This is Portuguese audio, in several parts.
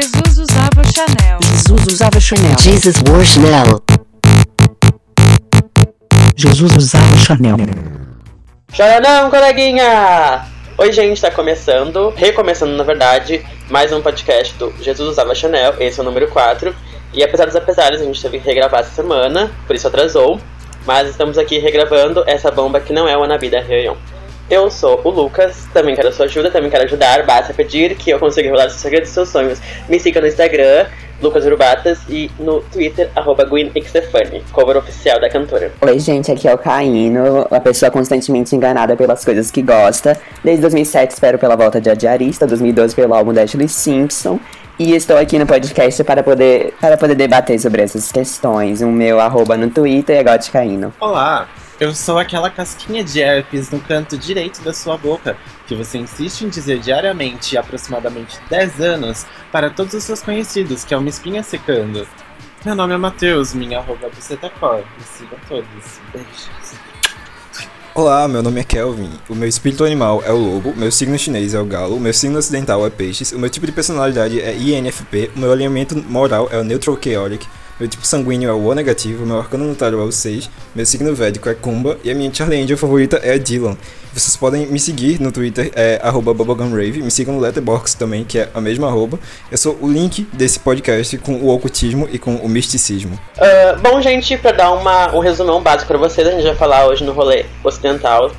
Jesus usava Chanel. Jesus usava Chanel. Jesus wore Chanel. Jesus usava Chanel. Chora não, coleguinha! Oi, gente, tá começando, recomeçando na verdade, mais um podcast do Jesus Usava Chanel, esse é o número 4. E apesar dos apesares, a gente teve que regravar essa semana, por isso atrasou. Mas estamos aqui regravando essa bomba que não é o Anabida Réunion. Eu sou o Lucas, também quero sua ajuda, também quero ajudar, basta pedir que eu consiga revelar os segredos dos seus sonhos. Me siga no Instagram, Lucas Urbatas, e no Twitter, arroba Gwen Stefani, cover oficial da cantora. Oi, gente, aqui é o Caíno, a pessoa constantemente enganada pelas coisas que gosta. Desde 2007 espero pela volta de Adiarista, 2012 pelo álbum da Ashley Simpson. E estou aqui no podcast para poder, para poder debater sobre essas questões. O meu arroba no Twitter é Goticaíno. Olá, eu sou aquela casquinha de herpes no canto direito da sua boca que você insiste em dizer diariamente e aproximadamente 10 anos para todos os seus conhecidos, que é uma espinha secando. Meu nome é Matheus, minha arroba é bucetacor. Me sigam todos. Beijos. Olá, meu nome é Kelvin. O meu espírito animal é o lobo, meu signo chinês é o galo, meu signo ocidental é peixes, o meu tipo de personalidade é INFP, o meu alinhamento moral é o neutral chaotic, meu tipo sanguíneo é o O negativo, meu arcano notário é o 6, meu signo védico é Kumba e a minha Charlie Angel favorita é a Dylan. Vocês podem me seguir no Twitter, é bubblegumrave, me sigam no Letterboxd também, que é a mesma arroba. Eu sou o link desse podcast com o ocultismo e com o misticismo. Uh, bom, gente, pra dar uma, um resumão básico pra vocês, a gente vai falar hoje no rolê ocidental.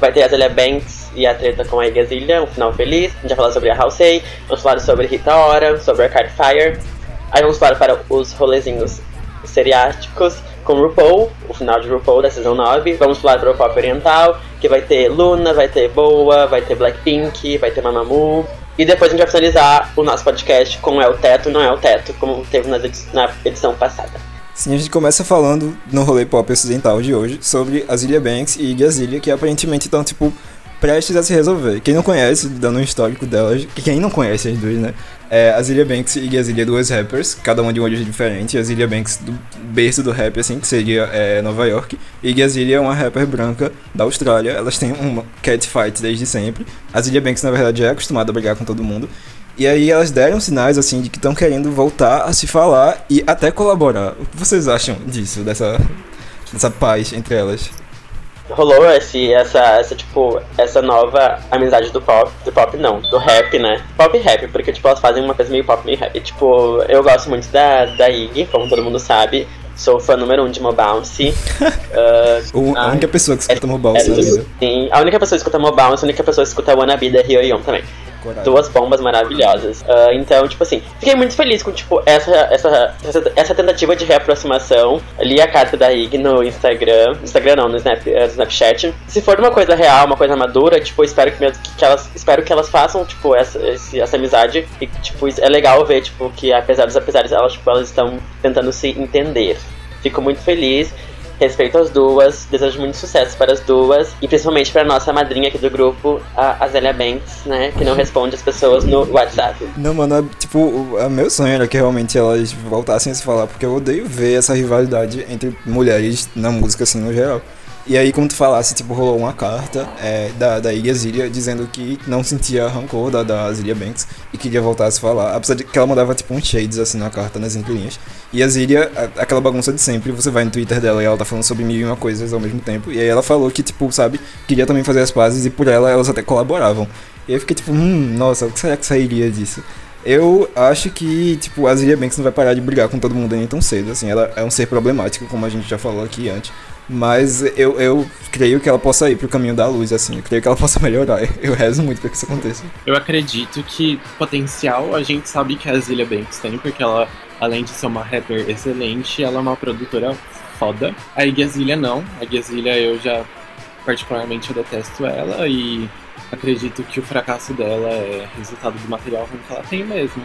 Vai ter a Azalea Banks e a treta com a Igazilha, um final feliz. A gente vai falar sobre a Halsey, vamos falar sobre Rita Ora, sobre Arcade Fire. Aí vamos falar para os rolezinhos seriáticos com RuPaul, o final de RuPaul da Season 9. Vamos falar para o pop oriental, que vai ter Luna, vai ter Boa, vai ter Blackpink, vai ter Mamamoo. E depois a gente vai finalizar o nosso podcast com É o Teto, não é o Teto, como teve edição, na edição passada. Sim, a gente começa falando no rolê pop ocidental de hoje sobre Azilia Banks e Iggy Azalea, que aparentemente estão, tipo, prestes a se resolver. Quem não conhece, dando um histórico delas, que quem não conhece as duas, né? É Azilia Banks e Azilia, duas rappers, cada uma de um origem diferente. Azilia Banks do berço do rap, assim, que seria é, Nova York. E Azilia é uma rapper branca da Austrália. Elas têm uma catfight desde sempre. Azilia Banks, na verdade, é acostumada a brigar com todo mundo. E aí elas deram sinais, assim, de que estão querendo voltar a se falar e até colaborar. O que vocês acham disso, dessa, dessa paz entre elas? Rolou esse, essa, essa, tipo, essa nova amizade do pop, do pop não, do rap, né? Pop e rap, porque, tipo, elas fazem uma coisa meio pop, meio rap. E, tipo, eu gosto muito da, da Iggy, como todo mundo sabe. Sou fã número um de Mobounce. uh, a única pessoa que escuta é, Mobounce é, vida. Sim, a única pessoa que escuta Mobounce, a única pessoa que escuta Wannabe da Ryoyon também. Coragem. Duas bombas maravilhosas. Uh, então, tipo assim, fiquei muito feliz com, tipo, essa, essa, essa, essa tentativa de reaproximação. Li a carta da Ig no Instagram. Instagram não, no, Snap, no Snapchat. Se for uma coisa real, uma coisa madura, tipo, espero que, que, que elas, espero que elas façam, tipo, essa, esse, essa amizade. E, tipo, é legal ver, tipo, que apesar dos apesares, elas, tipo, elas estão tentando se entender. Fico muito feliz. Respeito as duas, desejo muito sucesso para as duas e principalmente para nossa madrinha aqui do grupo, a Azélia Banks, né? Que não responde as pessoas no WhatsApp. Não, mano, é, tipo, o meu sonho era que realmente elas voltassem a se falar, porque eu odeio ver essa rivalidade entre mulheres na música, assim, no geral. E aí, como tu falasse, tipo, rolou uma carta é, da, da Ilha Zilia dizendo que não sentia rancor da, da Zilia Banks e queria voltar a se falar. Apesar de que ela mandava, tipo, uns shades, assim, na carta, nas entrelinhas. E a Zilia, aquela bagunça de sempre, você vai no Twitter dela e ela tá falando sobre mil e uma coisas ao mesmo tempo. E aí ela falou que, tipo, sabe, queria também fazer as pazes e por ela elas até colaboravam. E aí eu fiquei tipo, hum, nossa, o que será que sairia disso? Eu acho que, tipo, a Zilia Banks não vai parar de brigar com todo mundo nem tão cedo, assim. Ela é um ser problemático, como a gente já falou aqui antes. Mas eu, eu creio que ela possa ir pro caminho da luz, assim. Eu creio que ela possa melhorar. Eu rezo muito pra que isso aconteça. Eu acredito que potencial a gente sabe que a Zilia Banks tem, porque ela, além de ser uma rapper excelente, ela é uma produtora foda. A Igazilha não. A Igazilha eu já, particularmente, eu detesto ela e acredito que o fracasso dela é resultado do material ruim que ela tem mesmo.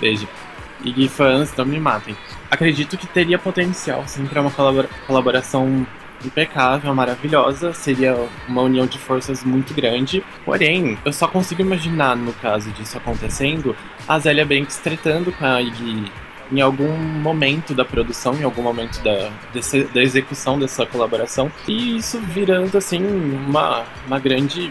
Beijo. E fãs, não me matem. Acredito que teria potencial, sim, para uma colaboração impecável, maravilhosa, seria uma união de forças muito grande. Porém, eu só consigo imaginar, no caso disso acontecendo, a Zélia Banks tretando com a Iggy em algum momento da produção, em algum momento da, desse, da execução dessa colaboração, e isso virando, assim, uma, uma grande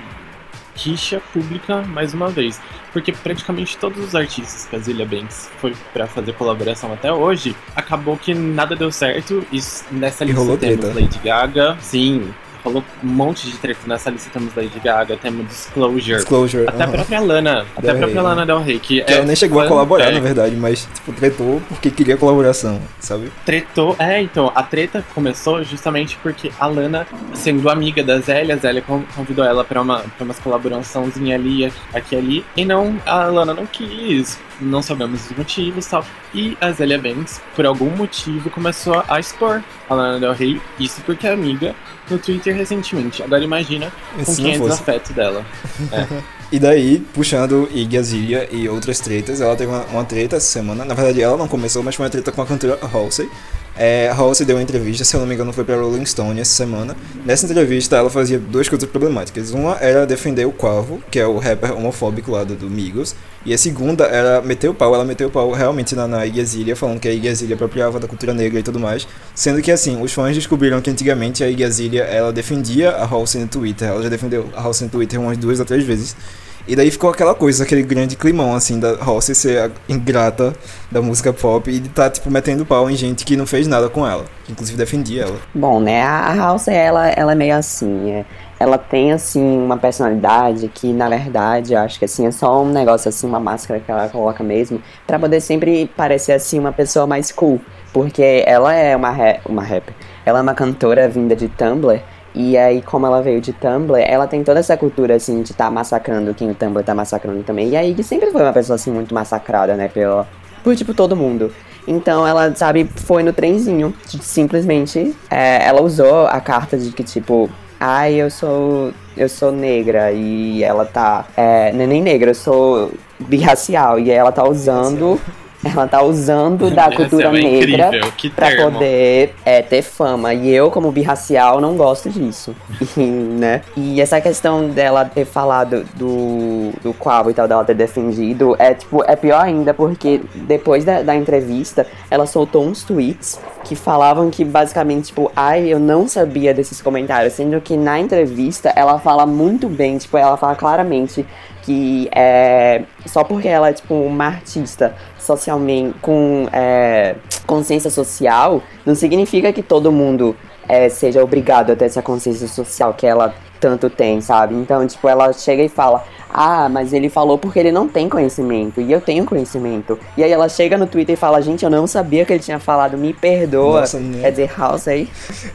rixa pública mais uma vez. Porque praticamente todos os artistas que a Zilia Banks foi pra fazer colaboração até hoje, acabou que nada deu certo. E nessa lista temos. Lady Gaga, sim, rolou um monte de treta nessa lista. Temos Lady Gaga, temos Disclosure. Disclosure. Até a aham. própria Lana, até Del a própria Rey, Lana Del Rey, que, Que é ela nem chegou a colaborar, é, na verdade, mas, tipo, tretou porque queria colaboração, sabe? tretou. É, então, a treta começou justamente porque a Lana, sendo amiga da Zélia, a Zélia con- convidou ela pra, uma, pra umas colaboraçãozinhas ali, aqui, aqui ali, e não, a Lana não quis, não sabemos os motivos e tal. E a Zélia Banks, por algum motivo, começou a expor a Lana Del Rey, isso porque é amiga, no Twitter recentemente. Agora imagina com quem é desafeto dela. E daí, puxando Iggy Azalea e outras tretas, ela teve uma, uma treta essa semana. Na verdade, ela não começou, mas foi uma treta com a cantora Halsey. É, Halsey deu uma entrevista, se eu não me engano, foi pra Rolling Stone essa semana. Nessa entrevista, ela fazia duas coisas problemáticas. Uma era defender o Quavo, que é o rapper homofóbico lá do, Migos. E a segunda era meter o pau. Ela meteu o pau realmente na, na falando que a Iggy Azalea apropriava da cultura negra e tudo mais. Sendo que, assim, os fãs descobriram que antigamente a Iggy ela defendia a Halsey no Twitter. Ela já defendeu a Halsey no Twitter umas duas ou três vezes. E daí ficou aquela coisa, aquele grande climão, assim, da Halsey ser ingrata da música pop e de tá, tipo, metendo pau em gente que não fez nada com ela. Que inclusive defendia ela. Bom, né, a House, ela, ela é meio assim, é, ela tem, assim, uma personalidade que, na verdade, acho que, assim, é só um negócio, assim, uma máscara que ela coloca mesmo, pra poder sempre parecer, assim, uma pessoa mais cool, porque ela é uma, ra- uma rapper, ela é uma cantora vinda de Tumblr, e aí, como ela veio de Tumblr, ela tem toda essa cultura, assim, de estar massacrando quem o Tumblr tá massacrando também, e aí que sempre foi uma pessoa, assim, muito massacrada, né, pela, por, tipo, todo mundo. Então ela, sabe, foi no trenzinho. Simplesmente, é, ela usou a carta de que, tipo, ai, eu sou. Eu sou negra e ela tá. É, é nem negra, eu sou birracial. E ela tá usando. Ela tá usando da cultura é negra termo. poder é, ter fama. E eu, como birracial, não gosto disso. E, né? E essa questão dela ter falado do, do Quavo e tal, dela ter defendido, é tipo, é pior ainda, porque depois da, da entrevista, ela soltou uns tweets que falavam que basicamente, tipo, ai, eu não sabia desses comentários. Sendo que na entrevista ela fala muito bem, tipo, ela fala claramente que é só porque ela é tipo uma artista socialmente com é, consciência social não significa que todo mundo é, seja obrigado a ter essa consciência social que ela tanto tem, sabe? Então, tipo, ela chega e fala: Ah, mas ele falou porque ele não tem conhecimento, e eu tenho conhecimento. E aí ela chega no Twitter e fala: Gente, eu não sabia que ele tinha falado, me perdoa. Nossa, né? Quer dizer, House aí.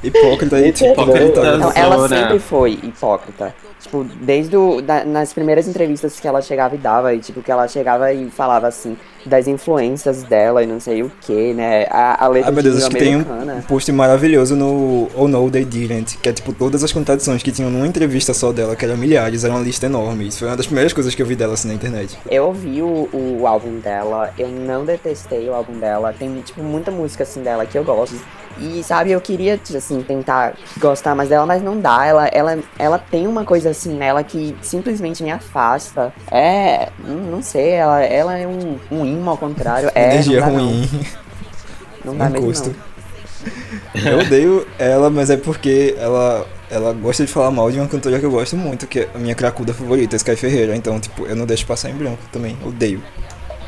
Hipócrita e tipo, Hipócrita. coitado. Não, ela sempre foi hipócrita. Tipo, desde o, da- nas primeiras entrevistas que ela chegava e dava, e tipo, que ela chegava e falava assim, das influências dela e não sei o que, né? A, a letra Ah, meu de Deus, acho que tem um, post maravilhoso no Oh No They Didn't, que é tipo todas as contradições que tinham numa entrevista só dela, que eram milhares, era uma lista enorme. Isso foi uma das primeiras coisas que eu vi dela assim na internet. Eu ouvi o, o álbum dela, eu não detestei o álbum dela. Tem, tipo, muita música, assim, dela que eu gosto. E, sabe, eu queria, assim, tentar gostar mais dela, mas não dá. Ela, ela, ela tem uma coisa, assim, nela que simplesmente me afasta. É, não não sei, ela, ela é um, um imã ao contrário. É, Energia não dá, ruim, Não, dá não mesmo, gosto. não. Eu odeio ela, mas é porque ela, ela gosta de falar mal de uma cantora que eu gosto muito, que é a minha cracuda favorita, Sky Ferreira. Então, tipo, eu não deixo passar em branco também. Odeio.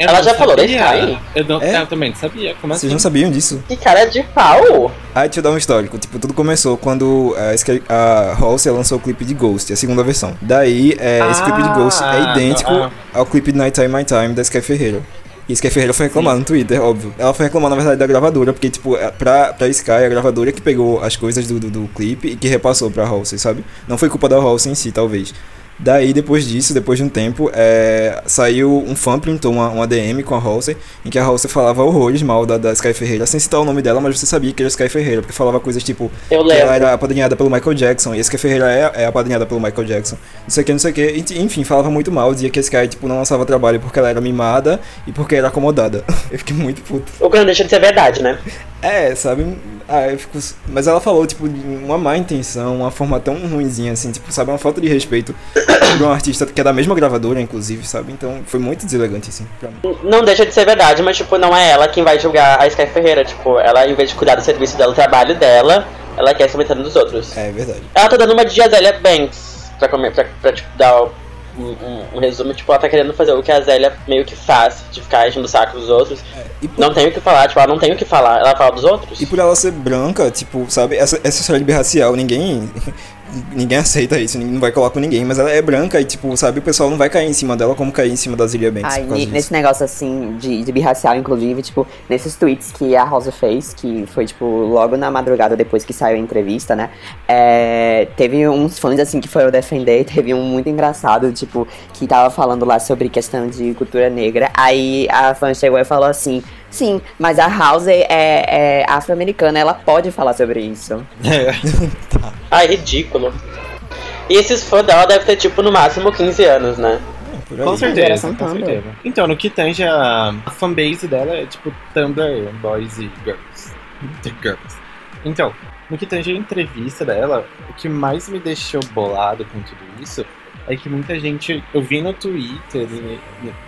Eu Ela já falou da sabia. Sky? Eu, não, É? eu também não sabia. Como Vocês assim? não sabiam disso? Que cara de pau! Ah, deixa eu dar um histórico. Tipo, tudo começou quando a, Sky- a Halsey lançou o clipe de Ghost, a segunda versão. Daí, é, esse clipe de Ghost é Ah, idêntico ah. ao clipe de Night Time My Time da Sky Ferreira. E Sky Ferreira foi reclamar no Twitter, óbvio. Ela foi reclamar, na verdade, da gravadora, porque, tipo, é, pra, pra Sky, a gravadora que pegou as coisas do, do, do clipe e que repassou pra Halsey, sabe? Não foi culpa da Halsey em si, talvez. Daí, depois disso, depois de um tempo, é, saiu um fã printou uma, uma DM com a Halsey, em que a Halsey falava horrores mal da, da Sky Ferreira, sem citar o nome dela, mas você sabia que era Sky Ferreira, porque falava coisas tipo Eu que ela lembro. era apadrinhada pelo Michael Jackson, e a Sky Ferreira é, é apadrinhada pelo Michael Jackson. Não sei o que, não sei o que. Enfim, falava muito mal, dizia que a Sky, tipo, não lançava trabalho porque ela era mimada e porque era acomodada. Eu fiquei muito puto. O que não deixa de ser verdade, né? É, sabe? Ah, eu fico. Mas ela falou, tipo, de uma má intenção, uma forma tão ruimzinha, assim, tipo, sabe? Uma falta de respeito por um artista que é da mesma gravadora, inclusive, sabe? Então foi muito deselegante, assim, pra mim. Não deixa de ser verdade, mas, tipo, não é ela quem vai julgar a Sky Ferreira. Tipo, ela, em vez de cuidar do serviço dela, do trabalho dela, ela quer se meter nos outros. É verdade. Ela tá dando uma de Azalea Banks pra, comer, pra, pra tipo, dar um, um, um resumo, tipo, ela tá querendo fazer o que a Zélia meio que faz, de ficar enchendo o saco dos outros. E por, Não tem o que falar, tipo, ela não tem o que falar, ela fala dos outros. e por ela ser branca, tipo, sabe, essa, essa história de birracial, ninguém. Ninguém aceita isso, ninguém não vai colar com ninguém, mas ela é branca e, tipo, sabe, o pessoal não vai cair em cima dela como cair em cima da Zilia Banks Ai, por causa ne- disso. nesse negócio assim de, de birracial, inclusive, tipo, nesses tweets que a Rosa fez, que foi, tipo, logo na madrugada depois que saiu a entrevista, né? é, teve uns fãs assim que foram defender, teve um muito engraçado, tipo, que tava falando lá sobre questão de cultura negra. Aí a fã chegou e falou assim. Sim, mas a House é, é afro-americana, ela pode falar sobre isso. Ai, ridículo. E esses fãs dela devem ter, tipo, no máximo 15 anos, né? Por aí. Com certeza, com certeza. Então, no que tange a, a fanbase dela é tipo Tumblr Boys e Girls. The Girls. Então, no que tange a entrevista dela, o que mais me deixou bolado com tudo isso é que muita gente, eu vi no Twitter e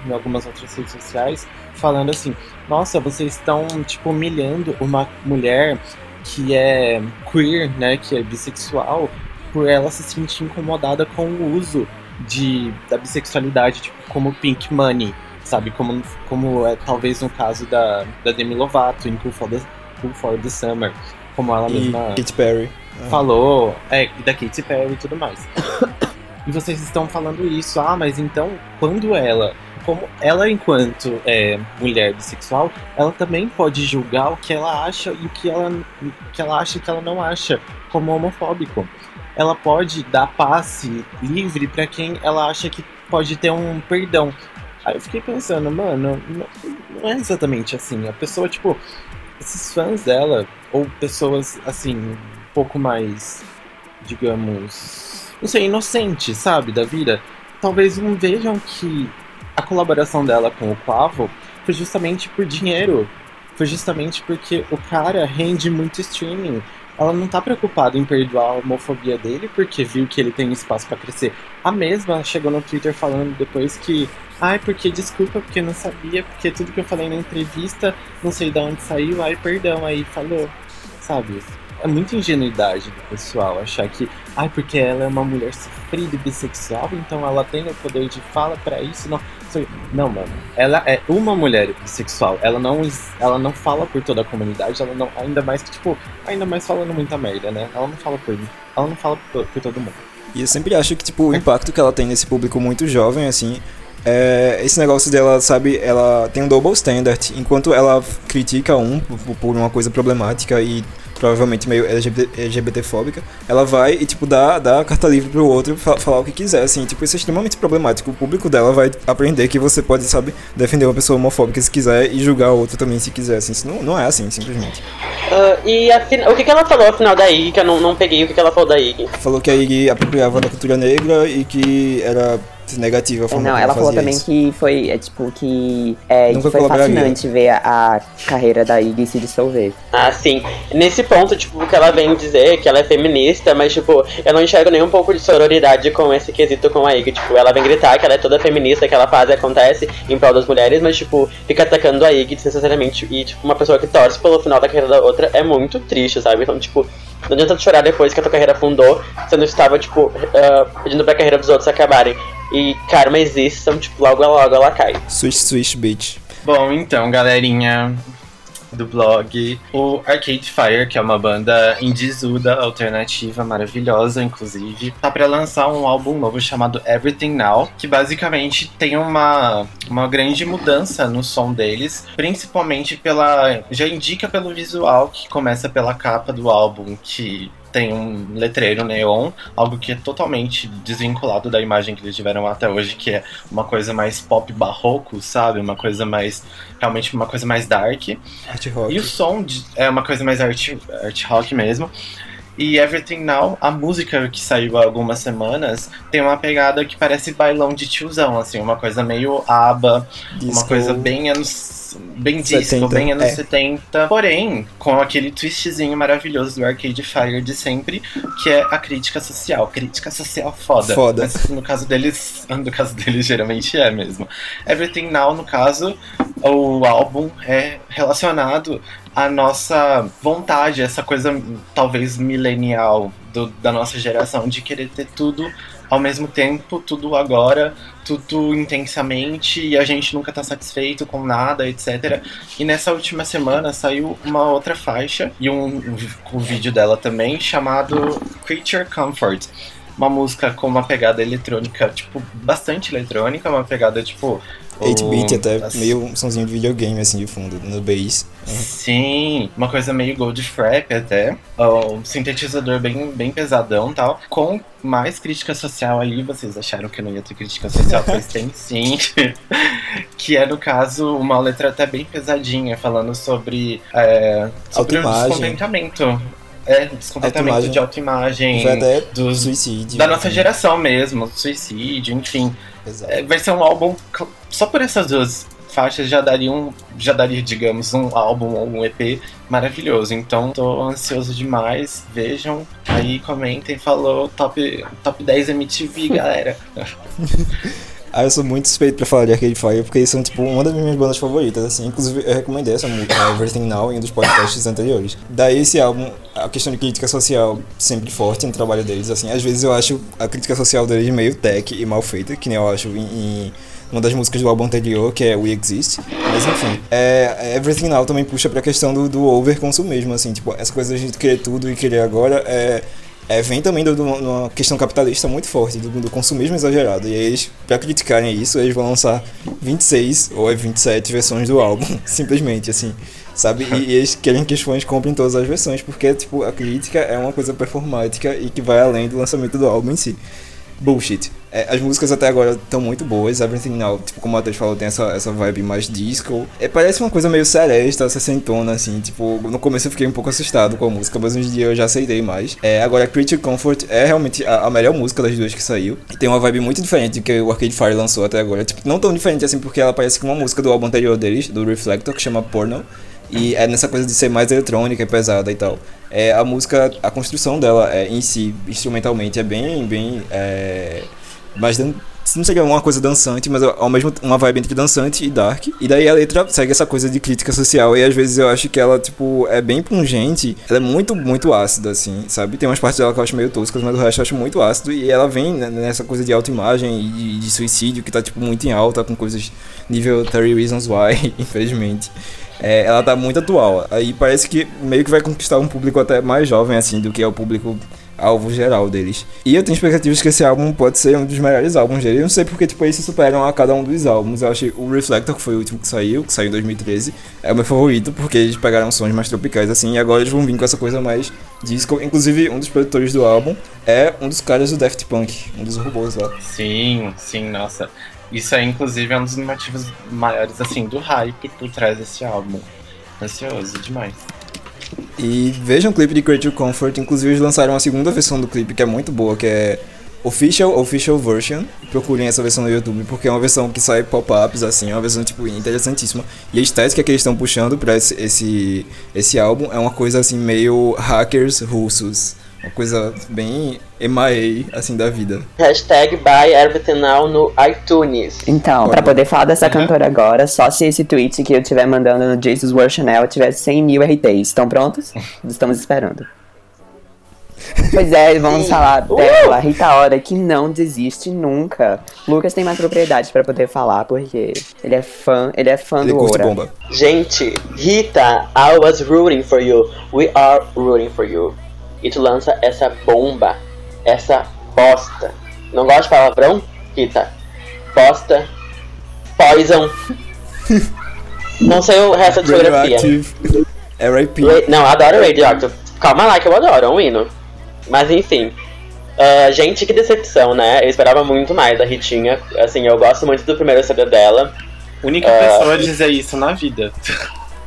em algumas outras redes sociais, falando assim, nossa, vocês estão, tipo, humilhando uma mulher que é queer, né, que é bissexual, por ela se sentir incomodada com o uso de, da bissexualidade, tipo, como Pink Money, sabe? Como, como é talvez no caso da, da Demi Lovato em Cool for the, cool for the Summer, como ela E mesma Katy Perry. falou, é, e da Katy Perry e tudo mais. e vocês estão falando isso, ah, mas então, quando ela, como ela enquanto é, mulher bissexual, ela também pode julgar o que ela acha e o que ela, o que ela acha e o que ela não acha como homofóbico. Ela pode dar passe livre pra quem ela acha que pode ter um perdão. Aí eu fiquei pensando, mano, não, não é exatamente assim. A pessoa, tipo, esses fãs dela, ou pessoas assim, um pouco mais, digamos, não sei, inocentes, sabe, da vida, talvez não vejam que a colaboração dela com o Quavo foi justamente por dinheiro. Foi justamente porque o cara rende muito streaming. Ela não tá preocupada em perdoar a homofobia dele porque viu que ele tem espaço pra crescer. A mesma chegou no Twitter falando depois que Ai, porque desculpa, porque não sabia, porque tudo que eu falei na entrevista, não sei de onde saiu, ai, perdão, aí falou. Sabe? É muita ingenuidade do pessoal achar que, ai, porque ela é uma mulher sofrida e bissexual, então ela tem o poder de fala pra isso. Não, Não mano. Ela é uma mulher bissexual. Ela não, ela não fala por toda a comunidade, ela não. Ainda mais que, tipo, ainda mais falando muita merda, né? Ela não fala por. Ela não fala por, por todo mundo. E eu sempre acho que, tipo, o impacto que ela tem nesse público muito jovem, assim, é esse negócio dela, sabe, ela tem um double standard. Enquanto ela critica um por uma coisa problemática e provavelmente meio LGBT, LGBTfóbica, ela vai e, tipo, dá, dá a carta livre pro outro fa- falar o que quiser, assim. Tipo, isso é extremamente problemático. O público dela vai aprender que você pode, sabe, defender uma pessoa homofóbica se quiser e julgar a outra também se quiser, assim. Isso não, não é assim, simplesmente. Ah, e afin- o que, que ela falou afinal da Iggy, que eu não, não peguei o que, que ela falou da Iggy. Falou que a Iggy apropriava da cultura negra e que era negativa a forma Não, como ela falou também isso. que foi, é, tipo, que, é, que foi colaboraria. fascinante ver a, a carreira da Iggy se dissolver. Ah, sim. Nesse ponto, tipo, que ela vem dizer que ela é feminista, mas, tipo, eu não enxergo nem um pouco de sororidade com esse quesito com a Iggy. Tipo, ela vem gritar que ela é toda feminista, que ela faz e acontece em prol das mulheres, mas, tipo, fica atacando a Iggy desnecessariamente. E, tipo, uma pessoa que torce pelo final da carreira da outra é muito triste, sabe? Então, tipo, não adianta chorar depois que a tua carreira afundou, sendo que tu estava, tipo, ah, pedindo pra carreira dos outros acabarem. E karma existe, então, tipo, logo logo ela cai. Swish Swish Beach. Bom, então, galerinha do blog, o Arcade Fire, que é uma banda indisuda, alternativa, maravilhosa, inclusive, tá pra lançar um álbum novo chamado Everything Now, que basicamente tem uma, uma grande mudança no som deles, principalmente pela. já indica pelo visual, que começa pela capa do álbum, que tem um letreiro neon, algo que é totalmente desvinculado da imagem que eles tiveram até hoje, que é uma coisa mais pop barroco, sabe? Uma coisa mais. realmente uma coisa mais dark. Art rock. E o som de- é uma coisa mais art, art rock mesmo. E Everything Now, a música que saiu há algumas semanas, tem uma pegada que parece bailão de tiozão, assim, uma coisa meio aba, uma Disco. coisa bem anos. Bem disco, 70, bem anos é. 70. Porém, com aquele twistzinho maravilhoso do Arcade Fire de sempre, que é a crítica social. Crítica social foda. Foda. Mas no caso deles, no caso deles geralmente é mesmo. Everything Now, no caso, o álbum é relacionado à nossa vontade, essa coisa talvez milenial do- da nossa geração de querer ter tudo ao mesmo tempo, tudo agora, tudo intensamente, e a gente nunca tá satisfeito com nada, etc. E nessa última semana saiu uma outra faixa, e um, um, vídeo dela também, chamado Creature Comfort uma música com uma pegada eletrônica, tipo, bastante eletrônica, uma pegada, tipo... 8-bit o- até, meio um somzinho de videogame, assim, de fundo, no bass. Sim, uma coisa meio gold frap até. Um sintetizador bem, bem pesadão e tal. Com mais crítica social aí, vocês acharam que não ia ter crítica social, pois tem sim. que é, no caso, uma letra até bem pesadinha, falando sobre, é, sobre o descontentamento. É, descontentamento Autoimagem. de autoimagem. Vai até dos, suicídio. da nossa geração mesmo, suicídio, enfim. É, vai ser um álbum. Só por essas duas faixas já daria um. Já daria, digamos, um álbum ou um EP maravilhoso. Então tô ansioso demais. Vejam aí, comentem, falou top, top 10 MTV, galera. Ah, eu sou muito suspeito pra falar de Arcade Fire, porque são, tipo, uma das minhas bandas favoritas, assim. Inclusive, eu recomendei essa música, Everything Now, em um dos podcasts anteriores. Daí, esse álbum, a questão de crítica social sempre forte no trabalho deles, assim. Às vezes eu acho a crítica social deles meio tech e mal feita, que nem eu acho em... em uma das músicas do álbum anterior, que é We Exist. Mas enfim, é, Everything Now também puxa pra questão do, do overconsumismo, assim, tipo, essa coisa de gente querer tudo e querer agora é, é, vem também de uma questão capitalista muito forte, do, do consumismo exagerado. E eles, pra criticarem isso, eles vão lançar 26 ou é 27 versões do álbum, simplesmente, assim. Sabe? E, e eles querem que os fãs comprem todas as versões, porque, tipo, a crítica é uma coisa performática e que vai além do lançamento do álbum em si. Bullshit. É, as músicas até agora estão muito boas. Everything Now, tipo, como o Matheus falou, tem essa, essa vibe mais disco. É, parece uma coisa meio seresta, sessentona, assim. Tipo, no começo eu fiquei um pouco assustado com a música, mas hoje em dia eu já aceitei mais. É, agora, Creature Comfort é realmente a, a melhor música das duas que saiu. E tem uma vibe muito diferente do que o Arcade Fire lançou até agora. Tipo, não tão diferente assim, porque ela parece com uma música do álbum anterior deles, do Reflector, que chama Porno. E é nessa coisa de ser mais eletrônica e pesada e tal. É, a música, a construção dela é, em si, instrumentalmente, é bem, bem. É, dan- não seria uma coisa dançante, mas ao mesmo uma vibe entre dançante e dark. E daí a letra segue essa coisa de crítica social e às vezes eu acho que ela tipo é bem pungente. Ela é muito muito ácida assim, sabe? Tem umas partes dela que eu acho meio toscas, mas o resto eu acho muito ácido e ela vem né, nessa coisa de autoimagem e de suicídio que tá tipo muito em alta com coisas nível 30 Reasons Why, infelizmente. É, ela tá muito atual. Aí parece que meio que vai conquistar um público até mais jovem assim do que é o público alvo geral deles. E eu tenho expectativas que esse álbum pode ser um dos melhores álbuns dele. Eu não sei porque, tipo, eles se superam a cada um dos álbuns. Eu achei o Reflector, que foi o último que saiu, que saiu em 2013, é o meu favorito, porque eles pegaram sons mais tropicais, assim, e agora eles vão vir com essa coisa mais disco. Inclusive, um dos produtores do álbum é um dos caras do Daft Punk, um dos robôs lá. Sim, sim, nossa. Isso aí, inclusive, é um dos motivos maiores, assim, do hype por trás desse álbum. Ansioso demais. E vejam o clipe de Creature Comfort, inclusive eles lançaram uma segunda versão do clipe que é muito boa, que é Official Official Version. Procurem essa versão no YouTube, porque é uma versão que sai pop-ups, assim, é uma versão, tipo, interessantíssima. E a estética que eles estão puxando pra esse, esse, esse álbum é uma coisa, assim, meio hackers russos. Uma coisa bem MIA, assim, da vida. Hashtag buy Everything Now no iTunes. Então, pra poder falar dessa cantora agora, só se esse tweet que eu estiver mandando no Jesus World Channel tivesse 100 mil RTs. Estão prontos? Estamos esperando. Pois é, vamos Sim. falar Uh! dela, Rita Ora, que não desiste nunca. Lucas tem mais propriedade pra poder falar, porque ele é fã, ele é fã Ele do Ora. bomba. Gente, Rita, I was rooting for you. We are rooting for you. E tu lança essa bomba, essa bosta. Não gosta de palavrão? Rita. Bosta. Poison. Não sei o resto da discografia. Radioactive. R.I.P. Não, eu adoro Radioactive. Calma lá que eu adoro, é um hino. Mas enfim. Ah, gente, que decepção, né? Eu esperava muito mais da Ritinha. Assim, eu gosto muito do primeiro CD dela. Única Ah. pessoa a dizer isso na vida.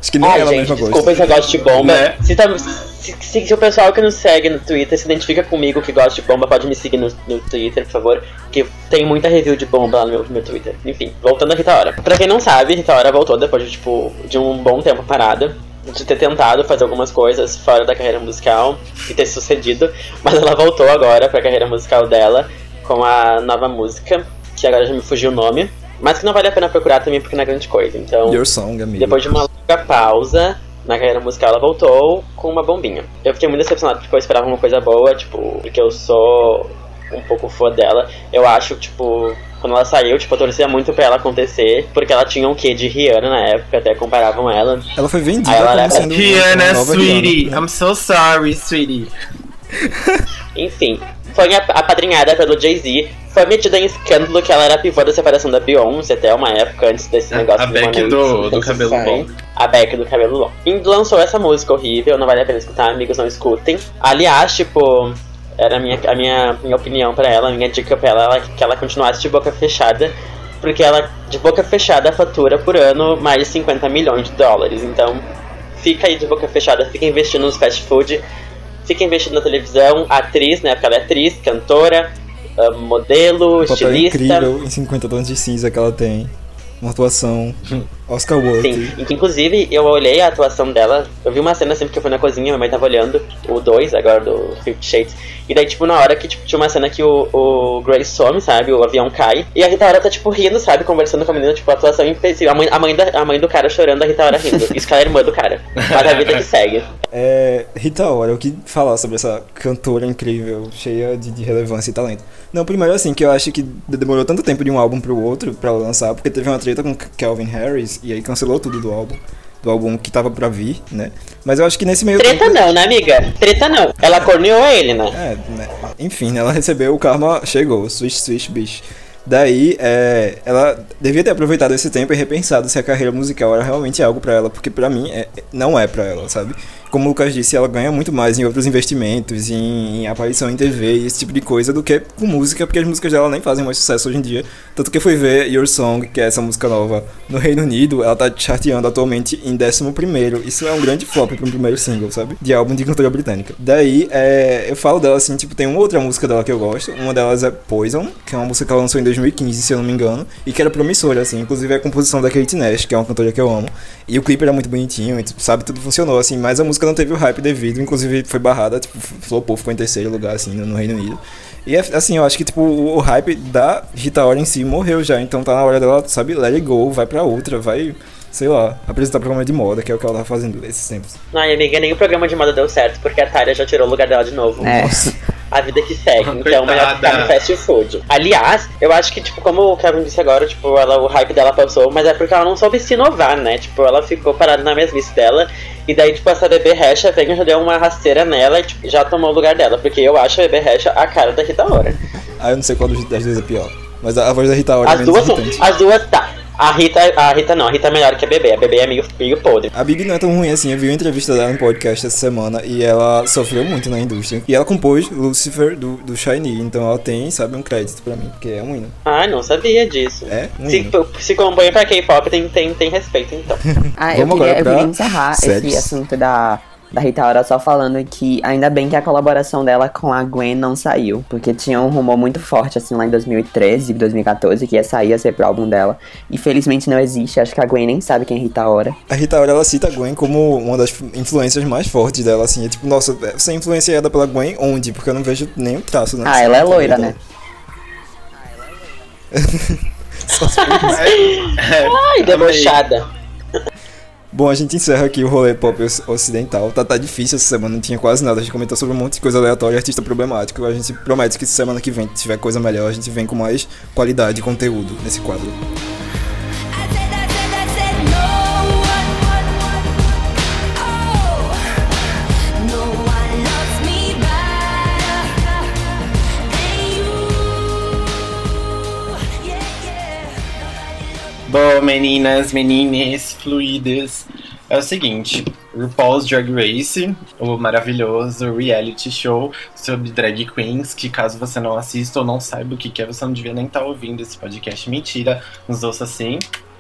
Acho que nem Ai, ela gente, mesma desculpa gosta. se eu gosto de bomba. Né? Se, tá- se- se- se o pessoal que nos segue no Twitter se identifica comigo que gosta de bomba, pode me seguir no, no Twitter, por favor. Que tem muita review de bomba lá no meu, no meu Twitter. Enfim, voltando a Rita Ora. Pra quem não sabe, Rita Ora voltou depois de, tipo, de um bom tempo parada. De ter tentado fazer algumas coisas fora da carreira musical e ter sucedido. Mas ela voltou agora pra carreira musical dela com a nova música, que agora já me fugiu o nome. Mas que não vale a pena procurar também porque não é grande coisa. Então. Your Song, amigo. Depois de uma longa pausa na carreira musical, ela voltou com uma bombinha. Eu fiquei muito decepcionado porque eu esperava uma coisa boa, tipo, porque eu sou um pouco fã dela. Eu acho, tipo, quando ela saiu, tipo, eu torcia muito pra ela acontecer, porque ela tinha um quê de Rihanna na época, até comparavam ela. Ela foi vendida ela como era- sendo Rihanna, sweetie, Rihanna. I'm so sorry, sweetie. Enfim, foi ap- apadrinhada pelo Jay-Z, foi metida em escândalo que ela era pivô da separação da Beyoncé até uma época antes desse A- negócio a do Beck do- do cabelo Stand. longo. A Beck do cabelo longo. E lançou essa música horrível, não vale a pena escutar, amigos, não escutem. Aliás, tipo, era a minha, a minha, minha opinião pra ela, a minha dica pra ela, ela, que ela continuasse de boca fechada. Porque ela, de boca fechada, fatura por ano mais de 50 milhões de dólares. Então, fica aí de boca fechada, fica investindo nos fast food, fica investindo na televisão, atriz, né? Porque ela é atriz, cantora, ah, modelo, Um estilista. incrível em 50 tons de cinza que ela tem. Uma atuação Oscar Sim, Worthy. e que, inclusive eu olhei a atuação dela, eu vi uma cena assim porque eu fui na cozinha, minha mãe tava olhando o 2 agora do Fifty Shades. E daí, tipo, na hora que tipo, tinha uma cena que o, o Grace some, sabe? O avião cai. E a Rita Ora tá, tipo, rindo, sabe? Conversando com a menina, tipo, a atuação imbecil. A mãe, a mãe, da, a mãe do cara chorando, a Rita Ora rindo. Isso que ela é irmã do cara. Mas a vida que segue. É, Rita Ora, o que falar sobre essa cantora incrível, cheia de, de relevância e talento? Não, primeiro assim, que eu acho que demorou tanto tempo de um álbum pro outro pra lançar, porque teve uma treta com Calvin Harris e aí cancelou tudo do álbum. Do álbum que tava pra vir, né? Mas eu acho que nesse meio Treta tempo. não, né, amiga? Treta não. Ela corneou ele, né? É, né? Enfim, ela recebeu, o karma chegou, swish, swish, bicho. Daí, é, ela devia ter aproveitado esse tempo e repensado se a carreira musical era realmente algo pra ela, porque pra mim é- não é pra ela, sabe? Como o Lucas disse, ela ganha muito mais em outros investimentos, em, em aparição em TV e esse tipo de coisa do que com música, porque as músicas dela nem fazem mais sucesso hoje em dia. Tanto que foi ver Your Song, que é essa música nova, no Reino Unido, ela tá charteando atualmente em 11º. Isso é um grande flop para um primeiro single, sabe? De álbum de cantora britânica. Daí, é, eu falo dela assim, tipo, tem uma outra música dela que eu gosto. Uma delas é Poison, que é uma música que ela lançou em 2015, se eu não me engano, e que era promissora, assim. Inclusive é a composição da Kate Nash, que é uma cantora que eu amo. E o clipe era muito bonitinho, e, tipo, sabe, tudo funcionou, assim, mas a música não teve o hype devido, inclusive foi barrada, tipo, flopou, ficou em terceiro lugar, assim, no, no Reino Unido. E, é, assim, eu acho que, tipo, o, hype da Rita Ora em si morreu já, então tá na hora dela, sabe, let it go, vai pra outra, vai, sei lá, apresentar programa de moda, que é o que ela tá fazendo esses tempos. Ai, amiga, nem o programa de moda deu certo, porque a Tária já tirou o lugar dela de novo. É. A vida que segue, então melhor ficar no Coitada. fast food. Aliás, eu acho que, tipo, como o Kevin disse agora, tipo, ela, o hype dela passou, mas é porque ela não soube se inovar, né? Tipo, ela ficou parada na mesmice dela, e daí, tipo, essa bebê Recha vem e já deu uma rasteira nela e tipo, já tomou o lugar dela, porque eu acho a bebê Recha a cara da Rita Ora. Ah, eu não sei qual das duas é pior. Mas a, a voz da Rita Ora é As duas são. irritante. As duas tá. A Rita, a Rita não, a Rita é melhor que a bebê. A bebê é meio, meio podre. A Big não é tão ruim assim, eu vi uma entrevista dela no podcast essa semana e ela sofreu muito na indústria. E ela compôs Lucifer do, do Shiny, então ela tem, sabe, um crédito pra mim, porque é um hino. Ah, não sabia disso. É um Se, hino. se compõe pra K-pop, tem, tem, tem respeito, então. Ah, eu Vamos queria, agora eu pra queria encerrar séries. esse assunto da, da Rita Ora só falando que ainda bem que a colaboração dela com a Gwen não saiu. Porque tinha um rumor muito forte, assim, lá em 2013, 2014, que ia sair, ia ser pro álbum dela. E felizmente não existe, acho que a Gwen nem sabe quem é Rita Ora. A Rita Ora, ela cita a Gwen como uma das influências mais fortes dela, assim. É tipo, nossa, você é influenciada pela Gwen onde? Porque eu não vejo nenhum traço, né? Ah, ela é loira, né? Ai, debochada. Bom, a gente encerra aqui o rolê pop oc- ocidental. Tá, tá difícil essa semana, não tinha quase nada. A gente comentou sobre um monte de coisa aleatória e artista problemático. A gente promete que semana que vem, se tiver coisa melhor, a gente vem com mais qualidade e conteúdo nesse quadro. Bom, meninas, menines, fluidas. É o seguinte, RuPaul's Drag Race, o maravilhoso reality show sobre drag queens, que caso você não assista ou não saiba o que é, você não devia nem estar ouvindo esse podcast. Mentira, nos ouça assim.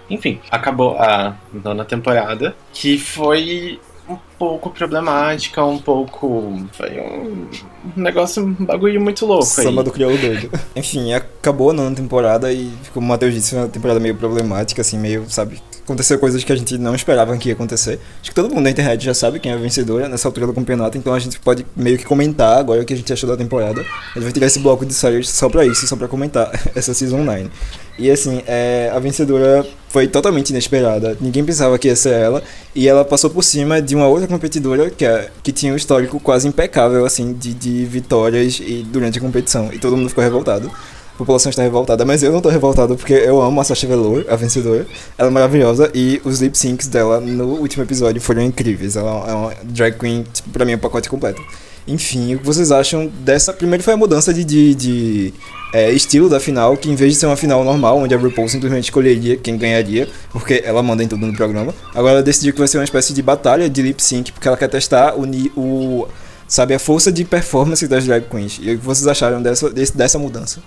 Enfim, acabou a nona temporada, que foi um pouco problemática, um pouco. Foi um negócio, um bagulho muito louco aí. Samba do crioulo doido. Enfim, acabou a nona temporada e, como o Matheus disse, uma temporada meio problemática, assim, meio, sabe, aconteceu coisas que a gente não esperava que ia acontecer. Acho que todo mundo na internet já sabe quem é a vencedora nessa altura do campeonato, então a gente pode meio que comentar agora o que a gente achou da temporada. A gente vai tirar esse bloco de séries só pra isso, só pra comentar essa Season 9. E assim, é, a vencedora foi totalmente inesperada. Ninguém pensava que ia ser ela. E ela passou por cima de uma outra competidora que, é, que tinha um histórico quase impecável, assim, de, de vitórias e durante a competição. E todo mundo ficou revoltado. A população está revoltada, mas eu não tô revoltado porque eu amo a Sasha Velour, a vencedora. Ela é maravilhosa e os lip syncs dela no último episódio foram incríveis. Ela é uma drag queen, tipo, pra mim é um pacote completo. Enfim, o que vocês acham dessa. Primeiro foi a mudança de, de, de é, estilo da final, que em vez de ser uma final normal, onde a RuPaul simplesmente escolheria quem ganharia, porque ela manda em tudo no programa, agora ela decidiu que vai ser uma espécie de batalha de lip sync, porque ela quer testar o, o sabe, a força de performance das drag queens. E o que vocês acharam dessa, desse- dessa mudança?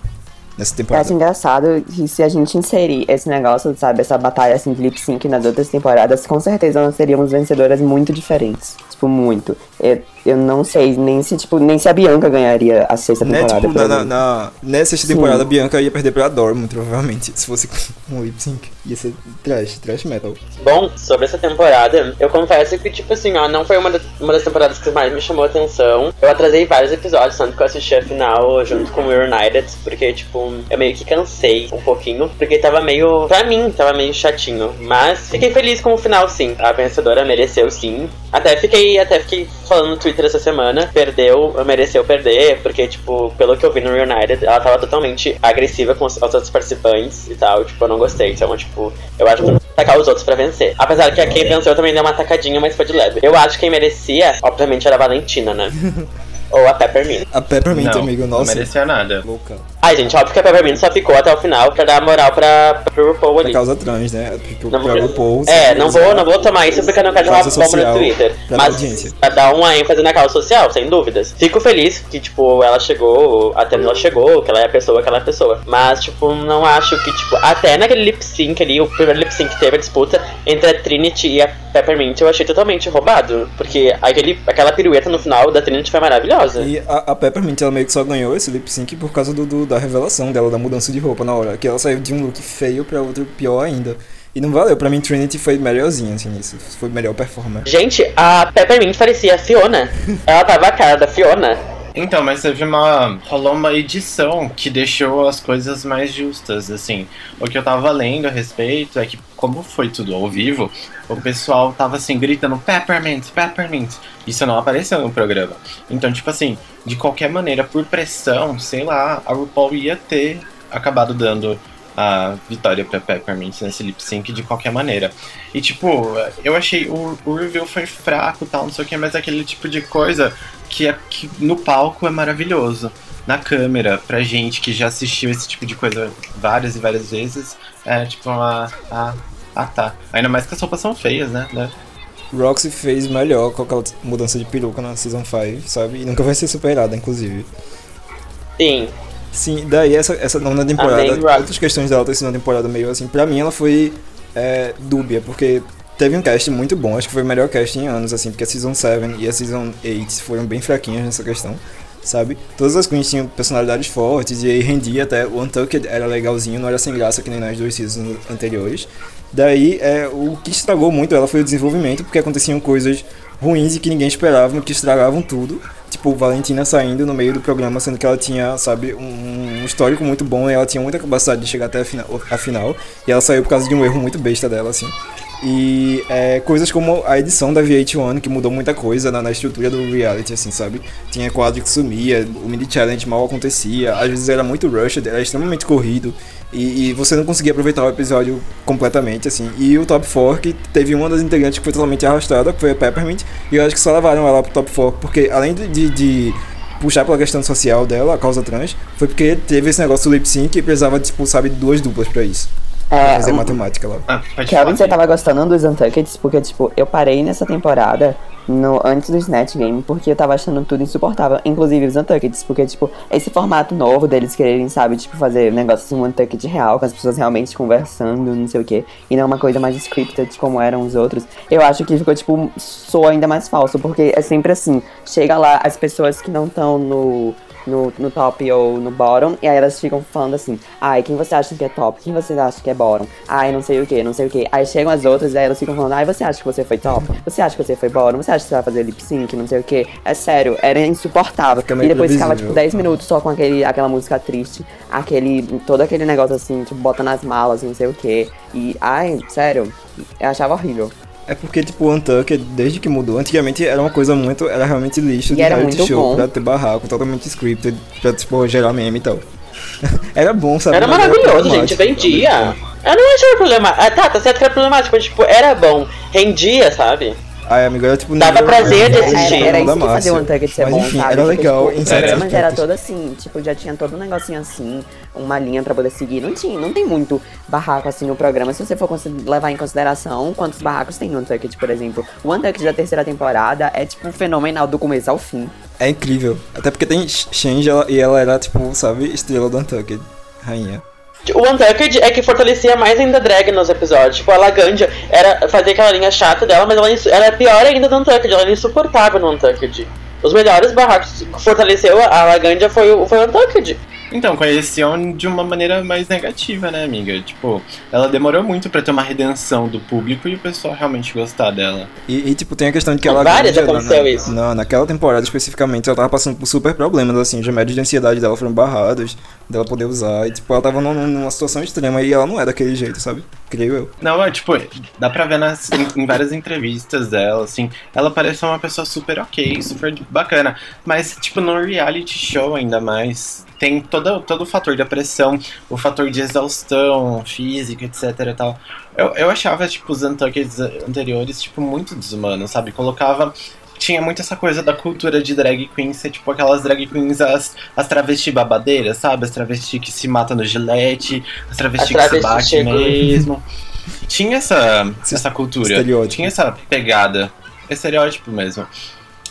Nessa Eu temporada? acho engraçado que se a gente inserir esse negócio, sabe, essa batalha assim de lip sync nas outras temporadas, com certeza nós teríamos vencedoras muito diferentes. Tipo, muito. Eu, eu não sei nem se, tipo, nem se a Bianca ganharia a sexta Né, temporada. tipo, na, na, nessa Sim. temporada a Bianca ia perder pra Dor, muito provavelmente, se fosse com um lip sync. Ia ser trash, trash metal. Bom, sobre essa temporada, eu confesso que, tipo assim, ó, não foi uma, da- uma das temporadas que mais me chamou a atenção. Eu atrasei vários episódios, tanto que eu assisti a final junto com o United, porque, tipo, eu meio que cansei um pouquinho, porque tava meio, pra mim, tava meio chatinho. Mas fiquei feliz com o final, sim. A vencedora mereceu, sim. Até fiquei, até fiquei falando no Twitter essa semana, perdeu, mereceu perder, porque, tipo, pelo que eu vi no United, ela tava totalmente agressiva com os, os outros participantes e tal, tipo, eu não gostei. Então, tipo, eu acho que atacar os outros pra vencer. Apesar que a quem venceu também deu uma atacadinha, mas foi de leve. Eu acho que quem merecia, obviamente, era a Valentina, né? Ou a Peppermint. A Peppermint, não, amigo, não nossa. merecia nada. Louca. Ai, gente, óbvio que a Peppermint só ficou até o final pra dar moral pra, pro RuPaul Pra ali. causa trans, né? Tipo, Não pra RuPaul. é, não vou, não vou tomar isso porque eu não quero derrubar bomba no Twitter. pra Mas audiência. pra dar uma ênfase na causa social, sem dúvidas. Fico feliz que, tipo, ela chegou, a Tamila chegou, que ela é a pessoa que ela é a pessoa. Mas, tipo, não acho que, tipo, até naquele lip sync ali, o primeiro lip sync que teve a disputa entre a Trinity e a Peppermint, eu achei totalmente roubado. Porque aquele, aquela pirueta no final da Trinity foi maravilhosa. E a, a Peppermint, ela meio que só ganhou esse lip sync por causa do, do- da revelação dela, da mudança de roupa na hora. Que ela saiu de um look feio pra outro pior ainda. E não valeu, pra mim Trinity foi melhorzinha, assim, nisso. Foi melhor performer. Gente, a Peppermint parecia a Fiona. ela tava a cara da Fiona. Então, mas teve uma. rolou uma edição que deixou as coisas mais justas, assim. O que eu tava lendo a respeito é que, como foi tudo ao vivo, o pessoal tava assim, gritando Peppermint, Peppermint. Isso não apareceu no programa. Então, tipo assim, de qualquer maneira, por pressão, sei lá, a RuPaul ia ter acabado dando a vitória pra Peppermint nesse lip sync de qualquer maneira. E tipo, eu achei o, o review foi fraco tal, não sei o que, mas é aquele tipo de coisa que, é, que no palco é maravilhoso. Na câmera, pra gente que já assistiu esse tipo de coisa várias e várias vezes, é tipo uma. Ah, ah tá. Ainda mais que as roupas são feias, né? né? Roxy fez melhor com aquela mudança de peruca na Season 5, sabe? E nunca vai ser superada, inclusive. Sim. Sim, daí essa, essa nona temporada, Amém, outras questões dela ter sido uma temporada meio assim, pra mim ela foi é, dúbia, porque teve um cast muito bom, acho que foi o melhor cast em anos, assim, porque a Season 7 e a Season 8 foram bem fraquinhas nessa questão, sabe? Todas as queens tinham personalidades fortes e aí rendia até, o Untucked era legalzinho, não era sem graça que nem nas duas seasons anteriores. Daí, é, o que estragou muito ela foi o desenvolvimento, porque aconteciam coisas ruins e que ninguém esperava, que estragavam tudo. Tipo, Valentina saindo no meio do programa, sendo que ela tinha, sabe, um, histórico muito bom e ela tinha muita capacidade de chegar até a final, a final. E ela saiu por causa de um erro muito besta dela, assim. E é, coisas como a edição da VH1, que mudou muita coisa na, na estrutura do reality, assim, sabe? Tinha quadro que sumia, o mini challenge mal acontecia, às vezes era muito rushed, era extremamente corrido. E, e você não conseguia aproveitar o episódio completamente, assim. E o Top 4, que teve uma das integrantes que foi totalmente arrastada, que foi a Peppermint, e eu acho que só levaram ela pro Top 4, porque além de, de, puxar pela questão social dela, a causa trans, foi porque teve esse negócio do lip sync e precisava, tipo, sabe, duas duplas pra isso. É, fazer matemática lá. Ah, Kelvin, você tava gostando dos Untuckeds porque, tipo, eu parei nessa temporada no, antes do Snatch Game porque eu tava achando tudo insuportável. Inclusive os Untuckeds, porque, tipo, esse formato novo deles quererem, sabe, tipo, fazer negócio assim, um Untucked real, com as pessoas realmente conversando, não sei o quê, e não uma coisa mais scripted como eram os outros, eu acho que ficou, tipo, soa ainda mais falso, porque é sempre assim, chega lá as pessoas que não estão no no, no top ou no bottom, e aí elas ficam falando assim, ai, quem você acha que é top? Quem você acha que é bottom? Ai, não sei o que, não sei o que. Aí chegam as outras e aí elas ficam falando, ai, você acha que você foi top? Você acha que você foi bottom? Você acha que você vai fazer lip sync? Não sei o que. É sério, era insuportável. Fica E depois ficava, tipo, previsível. 10 minutos só com aquele, aquela música triste, aquele, todo aquele negócio assim, tipo, bota nas malas, não sei o que. E, ai, sério, eu achava horrível. É porque, tipo, o Untucked, desde que mudou, antigamente era uma coisa muito. Era realmente lixo E de era reality show bom. pra ter barraco, totalmente scripted, pra, tipo, gerar meme e tal. era bom, sabe? Era maravilhoso, gente. problemático, Vendia. Eu não achava problemático. Ah, tá, tá certo que era problemático, mas, tipo, era bom. Rendia, sabe? Ai, amigo, era tipo. Dava prazer de assistir. Era, era isso que fazia o Untucked ser Mas, bom, enfim, sabe? era Porque, legal tipo, em o certos programa já era todo assim, tipo, já tinha todo um negocinho assim, uma linha pra poder seguir. Não tinha, não tem muito barraco assim no programa. Se você for levar em consideração quantos barracos tem no Untucked, por exemplo. O Untucked da terceira temporada é, tipo, fenomenal do começo ao fim. É incrível. Até porque tem Change e ela era, tipo, sabe, estrela do Untucked. Rainha. O Untucked é que fortalecia mais ainda a drag nos episódios. Tipo, a Laganja era fazer aquela linha chata dela, mas ela, insu- ela é pior ainda do Untucked. Ela era insuportável no Untucked. Os melhores barracos que fortaleceu a Laganja foi o, foi o Untucked. Então, conheciam de uma maneira mais negativa, né, amiga? Tipo, ela demorou muito pra ter uma redenção do público e o pessoal realmente gostar dela. E, e, tipo, tem a questão de que ela. Várias Ganja, aconteceu na, isso. Na, naquela temporada especificamente, ela tava passando por super problemas, assim. Os remédios de ansiedade dela foram barrados, dela poder usar. E, tipo, ela tava num- numa situação extrema e ela não é daquele jeito, sabe? Creio eu. Não, é tipo, dá pra ver nas, em, em várias entrevistas dela, assim, ela parece uma pessoa super ok, super bacana. Mas, tipo, no reality show ainda mais, tem todo, todo o fator da pressão, o fator de exaustão física, etc e tal. Eu, eu achava, tipo, os Untuckeds anteriores, tipo, muito desumanos, sabe? Colocava. Tinha muito essa coisa da cultura de drag queen ser tipo aquelas drag queens, as, as travesti babadeiras, sabe? As travesti que se matam no gilete, as travesti As que se travesti bate chegam. mesmo. Tinha essa, essa cultura, tinha essa pegada, estereótipo mesmo.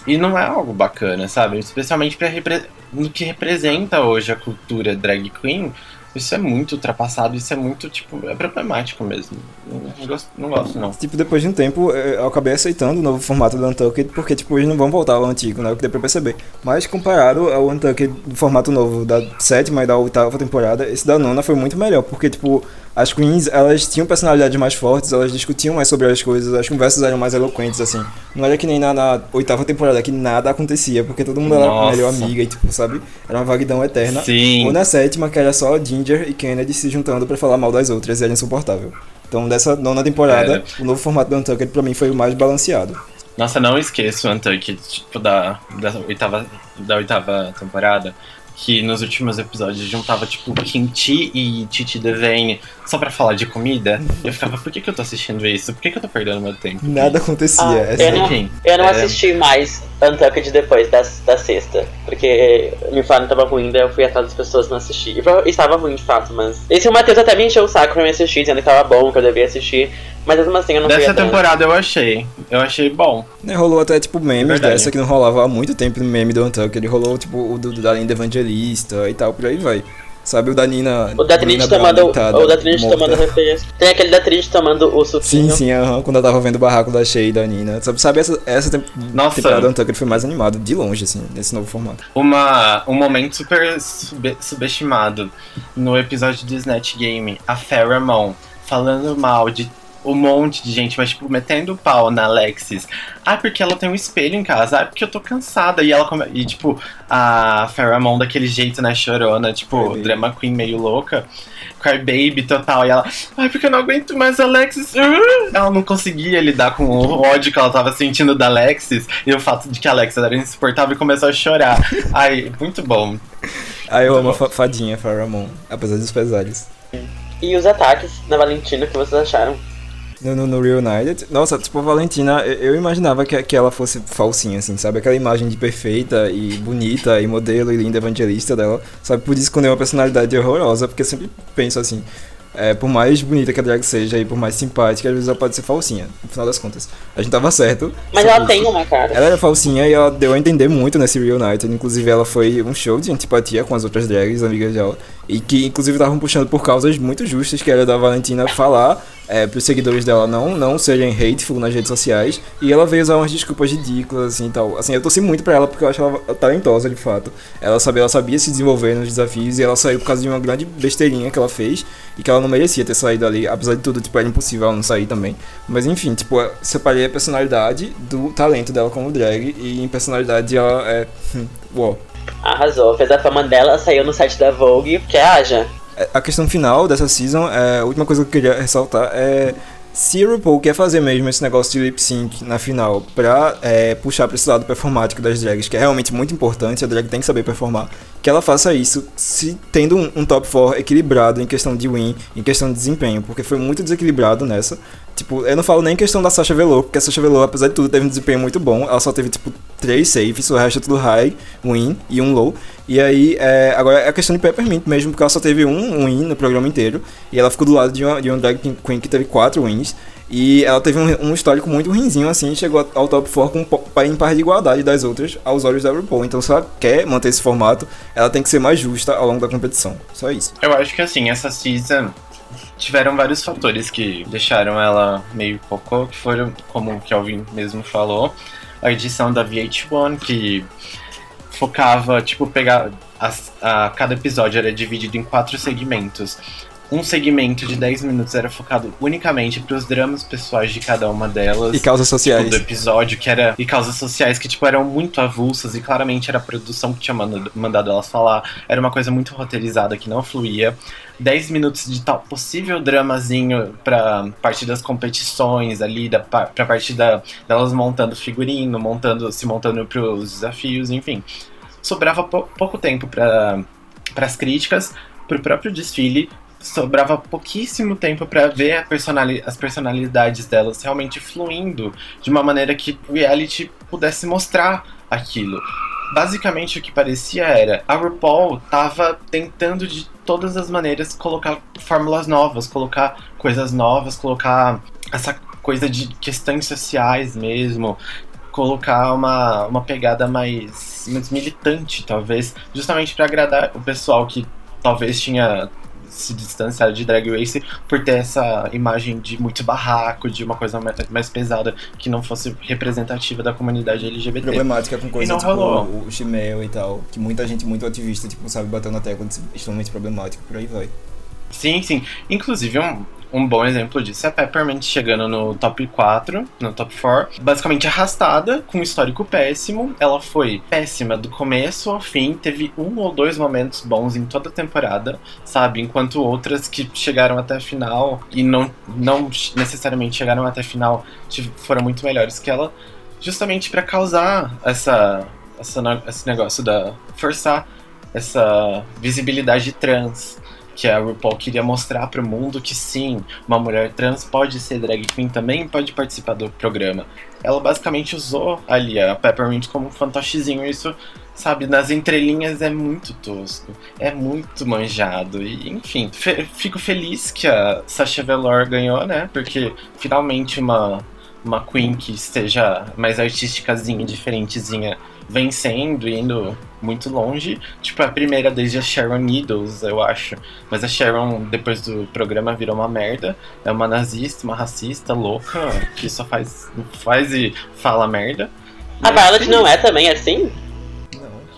E não é algo bacana, sabe? Especialmente pra repre- no que representa hoje a cultura drag queen. Isso é muito ultrapassado, isso é muito, tipo, é problemático mesmo. Não, gosto, não gosto, não. Tipo, depois de um tempo, eh, eu acabei aceitando o novo formato do Untucked, porque, tipo, eles não vão voltar ao antigo, né? O que deu pra perceber. Mas, comparado ao Untucked do formato novo da sétima e da oitava temporada, esse da nona foi muito melhor, porque, tipo, as queens, elas tinham personalidades mais fortes, elas discutiam mais sobre as coisas, as conversas eram mais eloquentes, assim. Não era que nem na, na oitava temporada, que nada acontecia, porque todo mundo era Nossa. melhor amiga e, tipo, sabe? Era uma vaguidão eterna. Sim. Ou na sétima, que era só Ginger e Kennedy se juntando pra falar mal das outras, e era insuportável. Então, dessa nona temporada, Era. o novo formato do Untucked pra mim foi o mais balanceado. Nossa, não esqueço o Untucked, tipo, da, da, oitava, da oitava temporada, que nos últimos episódios juntava, tipo, Kimchi e Titi Devane só pra falar de comida. E eu ficava, por que, que eu tô assistindo isso? Por que, que eu tô perdendo meu tempo? Nada acontecia. Ah, é eu sério. não, eu não é. assisti mais Untucked depois da, da sexta. Porque me falaram que tava ruim, daí eu fui atrás das pessoas e não assisti. E estava ruim de fato, mas. Esse o Matheus até me encheu o saco pra me assistir, dizendo que tava bom, que eu devia assistir. Mas mesmo assim eu não Dessa temporada eu achei. Eu achei bom. Né, rolou até, tipo, memes Verdade. dessa que não rolava há muito tempo no meme do Untucked. Ele rolou, tipo, o do, da Linda Evangelista e tal, por aí vai. Sabe o da Nina. O da Trinity tomando. O da Trinity tomando referência. Tem aquele da Trinity tomando o Sim, suquinho. sim, aham, quando eu tava vendo o barraco da Shea e da Nina. Sabe, sabe essa, essa tem- Nossa. temporada do Untucked foi mais animado, de longe, assim, nesse novo formato. Uma, um momento super sube- subestimado no episódio do Snatch Game, a Farrah Moon falando mal de um monte de gente, mas tipo, metendo o pau na Alexis. Ah, porque ela tem um espelho em casa. Ah, porque eu tô cansada. E ela come... E tipo, a Moon daquele jeito, né, chorona, tipo, Crybaby. drama queen meio louca. Crybaby total. E ela, ai, porque eu não aguento mais a Alexis. Uh! Ela não conseguia lidar com o ódio que ela tava sentindo da Alexis e o fato de que a Alexis era insuportável e começou a chorar. Ai, muito bom. Aí eu Muito amo a bom. fa- fadinha, Moon, apesar dos pesares. E os ataques na Valentina, o que vocês acharam? No, no, no Reunited. Nossa, tipo, a Valentina, eu, imaginava que, que ela fosse falsinha, assim, sabe? Aquela imagem de perfeita e bonita e modelo e linda evangelista dela, sabe? Por isso esconder uma personalidade horrorosa, porque eu sempre penso assim. É, por mais bonita que a drag seja e por mais simpática, às vezes ela pode ser falsinha, no final das contas. A gente tava certo. Mas ela tem isso. uma cara. Ela era falsinha e ela deu a entender muito nesse Reunited. Inclusive, ela foi um show de antipatia com as outras drags, amigas dela. E que, inclusive, estavam puxando por causas muito justas, que era da Valentina falar é, pros seguidores dela não, não serem hateful nas redes sociais. E ela veio usar umas desculpas ridículas, assim, e tal. Assim, eu torci muito pra ela porque eu acho ela talentosa, de fato. Ela sabia, ela sabia se desenvolver nos desafios e ela saiu por causa de uma grande besteirinha que ela fez e que ela não merecia ter saído ali. Apesar de tudo, tipo, era impossível ela não sair também. Mas enfim, tipo, eu separei a personalidade do talento dela como drag e em personalidade ela é... Uau. Arrasou, fez a fama dela, saiu no site da Vogue, que haja. É, A questão final dessa season, é, a última coisa que eu queria ressaltar é se a RuPaul quer fazer mesmo esse negócio de lip sync na final pra é, puxar pra esse lado performático das drags, que é realmente muito importante, a drag tem que saber performar, que ela faça isso se tendo um, um top 4 equilibrado em questão de win, em questão de desempenho, porque foi muito desequilibrado nessa. Tipo, eu não falo nem em questão da Sasha Velour, porque a Sasha Velour, apesar de tudo, teve um desempenho muito bom. Ela só teve, tipo, três saves, o resto é tudo high, win e um low. E aí, é, agora é a questão de Peppermint mesmo, porque ela só teve um win no programa inteiro. E ela ficou do lado de uma, de uma drag queen que teve quatro wins. E ela teve um, um histórico muito ruinzinho, assim, chegou ao top 4 com, em par de igualdade das outras aos olhos da RuPaul. Então, se ela quer manter esse formato, ela tem que ser mais justa ao longo da competição. Só isso. Eu acho que assim, essa season tiveram vários fatores que deixaram ela meio cocô, que foram, como o Kelvin mesmo falou, a edição da VH1, que focava, tipo, pegar. as- a, cada episódio era dividido em quatro segmentos. Um segmento de 10 minutos era focado unicamente para os dramas pessoais de cada uma delas. E causas tipo, sociais. do episódio, que era. E causas sociais que, tipo, eram muito avulsas e claramente era a produção que tinha mandado, mandado elas falar. Era uma coisa muito roteirizada que não fluía. 10 minutos de tal possível dramazinho pra parte das competições ali, da, pra parte da, delas montando figurino, montando, se montando pros desafios, enfim. Sobrava pou- pouco tempo para as críticas, pro próprio desfile, sobrava pouquíssimo tempo pra ver personali as personalidades delas realmente fluindo de uma maneira que o reality pudesse mostrar aquilo. Basicamente o que parecia era a RuPaul tava tentando de todas as maneiras colocar fórmulas novas, colocar coisas novas, colocar essa coisa de questões sociais mesmo, colocar uma, uma pegada mais, mais militante, talvez, justamente para agradar o pessoal que talvez tinha se distanciado de Drag Race por ter essa imagem de muito barraco, de uma coisa mais, mais pesada que não fosse representativa da comunidade LGBT. Problemática com coisa não tipo rolou. o Shimel e tal, que muita gente muito ativista, tipo, sabe, bater na tecla de ser extremamente problemático, por aí vai. Sim, sim. Inclusive, um, um bom exemplo disso é a Peppermint chegando no top 4, no top 4, basicamente arrastada, com um histórico péssimo. Ela foi péssima do começo ao fim, teve um ou dois momentos bons em toda a temporada, sabe? Enquanto outras que chegaram até a final e não, não necessariamente chegaram até a final foram muito melhores que ela, justamente pra causar essa, essa, esse negócio da. forçar essa visibilidade trans que a RuPaul queria mostrar pro mundo que sim, uma mulher trans pode ser drag queen também pode participar do programa. Ela basicamente usou ali a Peppermint como um fantochezinho, isso, sabe, nas entrelinhas é muito tosco, é muito manjado, e enfim, fe- fico feliz que a Sasha Velour ganhou, né, porque finalmente uma, uma queen que esteja mais artísticazinha, diferentezinha, vencendo e indo muito longe. Tipo, a primeira desde a Sharon Needles, eu acho. Mas a Sharon, depois do programa, virou uma merda. É uma nazista, uma racista, louca, que só faz, faz e fala merda. A Violet feliz. não é também assim?